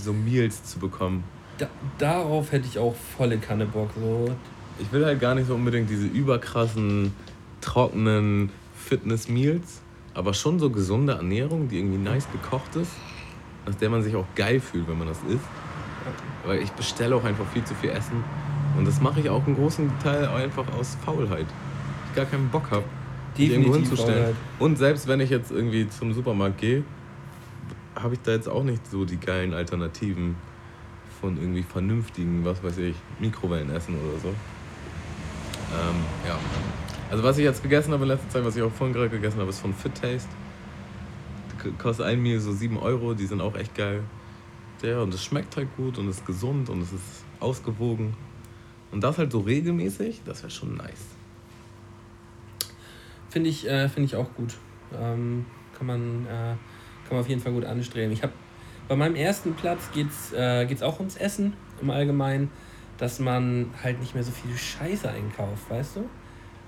so Meals zu bekommen. Da, darauf hätte ich auch volle Kanne Bock. So. Ich will halt gar nicht so unbedingt diese überkrassen, trockenen Fitness-Meals, aber schon so gesunde Ernährung, die irgendwie nice gekocht ist, nach der man sich auch geil fühlt, wenn man das isst. Weil ich bestelle auch einfach viel zu viel Essen und das mache ich auch einen großen Teil einfach aus Faulheit. Ich gar keinen Bock habe, mich irgendwo hinzustellen. Faulheit. Und selbst wenn ich jetzt irgendwie zum Supermarkt gehe, habe ich da jetzt auch nicht so die geilen Alternativen von irgendwie vernünftigen, was weiß ich, Mikrowellenessen oder so. Ähm, ja. Also was ich jetzt gegessen habe in letzter Zeit, was ich auch vorhin gerade gegessen habe, ist von Fit Taste. Kostet ein Meal so 7 Euro, die sind auch echt geil. Ja, und es schmeckt halt gut und ist gesund und es ist ausgewogen. Und das halt so regelmäßig, das wäre schon nice. Finde ich, äh, find ich auch gut. Ähm, kann, man, äh, kann man auf jeden Fall gut anstreben. Ich habe bei meinem ersten Platz geht es äh, geht's auch ums Essen im Allgemeinen, dass man halt nicht mehr so viel Scheiße einkauft, weißt du?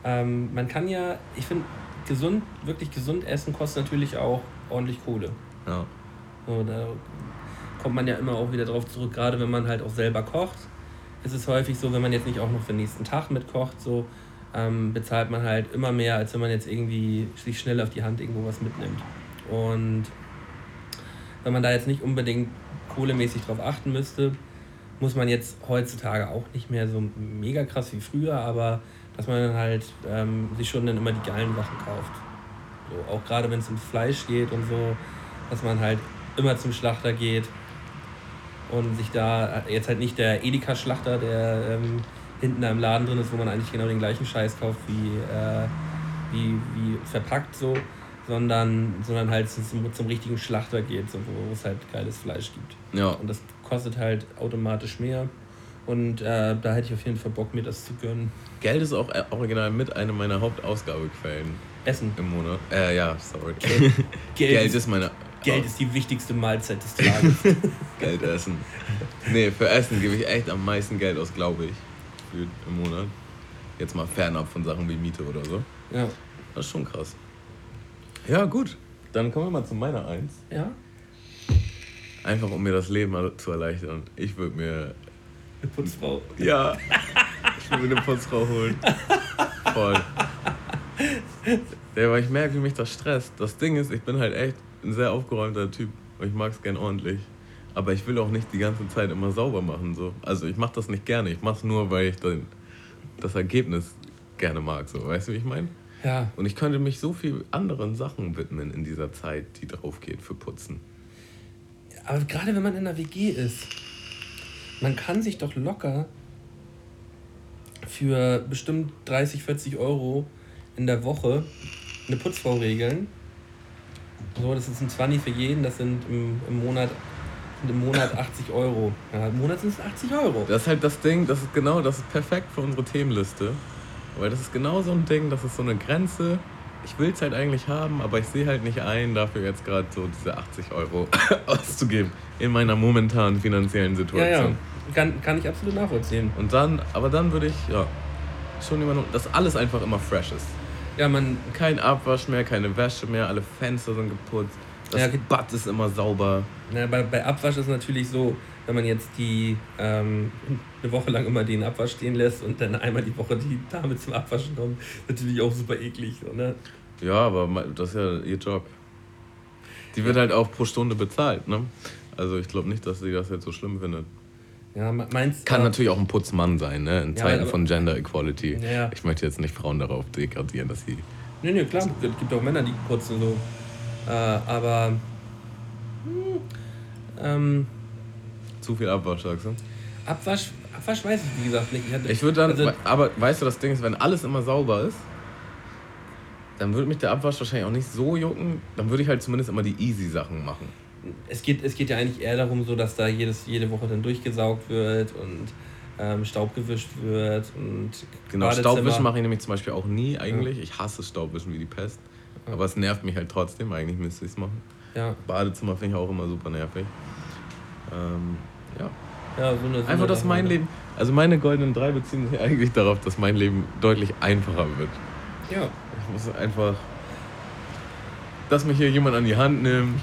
Ähm, man kann ja, ich finde, gesund, wirklich gesund essen kostet natürlich auch ordentlich Kohle. Ja. So, da kommt man ja immer auch wieder drauf zurück, gerade wenn man halt auch selber kocht. Ist es häufig so, wenn man jetzt nicht auch noch für den nächsten Tag mitkocht, so ähm, bezahlt man halt immer mehr, als wenn man jetzt irgendwie sich schnell auf die Hand irgendwo was mitnimmt. Und wenn man da jetzt nicht unbedingt kohlemäßig drauf achten müsste, muss man jetzt heutzutage auch nicht mehr so mega krass wie früher, aber dass man dann halt ähm, sich schon dann immer die geilen Sachen kauft. So, auch gerade wenn es ums Fleisch geht und so, dass man halt immer zum Schlachter geht und sich da jetzt halt nicht der Edeka-Schlachter, der ähm, hinten im Laden drin ist, wo man eigentlich genau den gleichen Scheiß kauft wie, äh, wie, wie verpackt so, sondern, sondern halt zum, zum richtigen Schlachter geht, so, wo es halt geiles Fleisch gibt. Ja. Und das kostet halt automatisch mehr. Und äh, da hätte ich auf jeden Fall Bock, mir das zu gönnen. Geld ist auch äh, original mit einer meiner Hauptausgabequellen Essen. im Monat. Äh, ja, sorry. Geld, Geld ist, ist meine. Geld ist die wichtigste Mahlzeit des Tages. Geld essen. Nee, für Essen gebe ich echt am meisten Geld aus, glaube ich. Für, Im Monat. Jetzt mal fernab von Sachen wie Miete oder so. ja. Das ist schon krass. Ja, gut. Dann kommen wir mal zu meiner Eins. Ja? Einfach um mir das Leben zu erleichtern. Ich würde mir. Eine Putzfrau. Ja. Ich würde mir eine Putzfrau holen. Voll. Ja, weil ich merke, wie mich das stresst. Das Ding ist, ich bin halt echt ein sehr aufgeräumter Typ. Ich mag es gern ordentlich. Aber ich will auch nicht die ganze Zeit immer sauber machen. So. Also ich mache das nicht gerne. Ich mache es nur, weil ich dann das Ergebnis gerne mag. So. Weißt du, wie ich meine? Ja. Und ich könnte mich so viel anderen Sachen widmen in dieser Zeit, die drauf geht für Putzen. Aber gerade wenn man in einer WG ist, man kann sich doch locker für bestimmt 30, 40 Euro in der Woche eine Putzfrau regeln. So, das ist ein 20 für jeden, das sind im, im Monat sind im Monat 80 Euro. Ja, im Monat sind es 80 Euro. Das ist halt das Ding, das ist genau, das ist perfekt für unsere Themenliste. Weil das ist genau so ein Ding, das ist so eine Grenze. Ich will es halt eigentlich haben, aber ich sehe halt nicht ein, dafür jetzt gerade so diese 80 Euro auszugeben. In meiner momentanen finanziellen Ja, Situation. ja, kann, kann ich absolut nachvollziehen. Und dann, aber dann würde ich, ja, schon immer, noch- dass alles einfach immer fresh ist. Ja, man, Kein Abwasch mehr, keine Wäsche mehr, alle Fenster sind geputzt. Das Ja, Bad ist immer sauber. Na, bei, bei Abwasch ist natürlich so, wenn man jetzt die ähm, eine Woche lang immer den Abwasch stehen lässt und dann einmal die Woche die Dame zum Abwaschen kommt, natürlich auch super eklig. So, ne? Ja, aber das ist ja ihr Job. Die wird halt auch pro Stunde bezahlt, ne? Also ich glaube nicht, dass sie das jetzt so schlimm findet. Ja, me- meinst Kann äh, natürlich auch ein Putzmann sein, ne? In Ja, Zeiten aber- von Gender Equality. Ja, ja. Ich möchte jetzt nicht Frauen darauf degradieren, dass sie. Nee, nee, klar, es gibt auch Männer, die putzen so. Äh, aber. Hm, ähm, Zu viel Abwasch, sagst du? Abwasch, Abwasch weiß ich wie gesagt nicht. Ich, hatte- Ich würde dann. Also, aber weißt du, das Ding ist, wenn alles immer sauber ist, dann würde mich der Abwasch wahrscheinlich auch nicht so jucken. Dann würde ich halt zumindest immer die easy Sachen machen. es, geht, es geht ja eigentlich eher darum, so, dass da jedes, jede Woche dann durchgesaugt wird und ähm, Staub gewischt wird und Genau, Staubwischen mache ich nämlich zum Beispiel auch nie eigentlich. Ich hasse Staubwischen wie die Pest. Aber es nervt mich halt trotzdem. Eigentlich müsste ich es machen. Ja, Badezimmer finde ich auch immer super nervig. Ähm, ja. ja, so Einfach, dass mein? Leben. Also meine goldenen drei beziehen sich eigentlich darauf, dass mein Leben deutlich einfacher wird. Ja, Ich muss einfach. Dass mich hier jemand an die Hand nimmt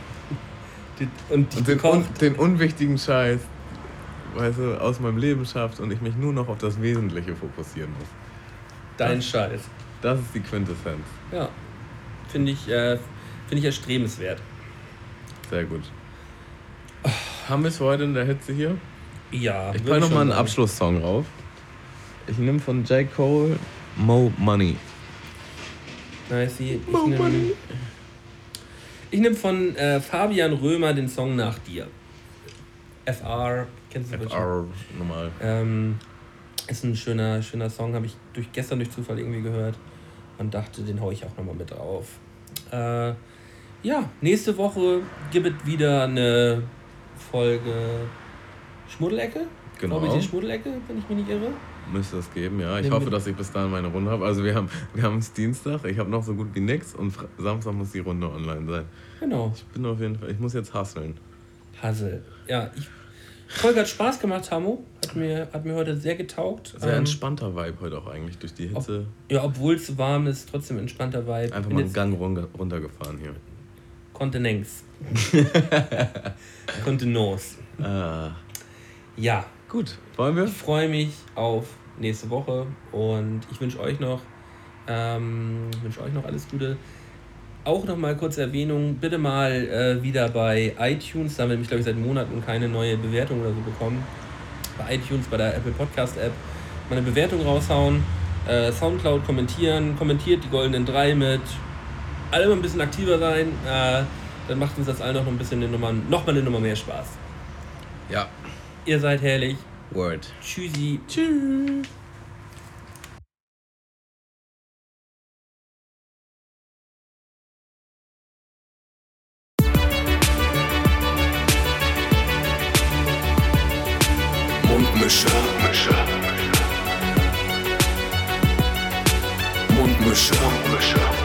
die- und und den, un, den unwichtigen Scheiß weißt du, aus meinem Leben schafft und ich mich nur noch auf das Wesentliche fokussieren muss. Dein Scheiß. Das ist die Quintessenz. Ja. Finde ich, äh, find ich erstrebenswert. Sehr gut. Haben wir es heute in der Hitze hier? Ja. Ich packe nochmal einen sagen. Abschlusssong rauf. Ich nehme von J. Cole Mo Money. Nice. Ich nehme ich nehm von äh, Fabian Römer den Song Nach dir. FR, kennst du. FR normal. Ähm, ist ein schöner, schöner Song, habe ich durch, gestern durch Zufall irgendwie gehört und dachte, den hau ich auch nochmal mit drauf. Äh, ja, nächste Woche gibt es wieder eine Folge Schmuddelecke. Genau. VBT Schmuddelecke, wenn ich mich nicht irre. Müsste es geben, ja. Ich hoffe, dass ich bis dahin meine Runde habe. Also wir haben wir haben es Dienstag, ich habe noch so gut wie nix und Samstag muss die Runde online sein. Genau. Ich bin auf jeden Fall, ich muss jetzt hustlen. Puzzle. Ja, ich. Folge hat Spaß gemacht, Hamo. Hat mir, hat mir heute sehr getaugt. Sehr Ähm, entspannter Vibe heute auch eigentlich durch die Hitze. ja, obwohl es warm ist, trotzdem entspannter Vibe. Einfach mal einen Gang runter, runtergefahren hier. Kontenance. Kontenance. Ah, Ja, gut, wollen wir? ich freue mich auf nächste Woche und ich wünsche euch noch, ähm, wünsche euch noch alles Gute. auch noch mal kurz Erwähnung, bitte mal äh, wieder bei iTunes, da haben wir nämlich, glaube ich, seit Monaten keine neue Bewertung oder so bekommen. Bei iTunes, bei der Apple Podcast App, mal eine Bewertung raushauen, äh, Soundcloud kommentieren, kommentiert die goldenen drei mit, alle mal ein bisschen aktiver sein, äh, dann macht uns das allen noch ein bisschen eine Nummer, noch mal eine Nummer mehr Spaß. Ja. Ihr seid herrlich. Word. Tschüssi. Tschüss. Mundmische. Mundmische. Mundmische.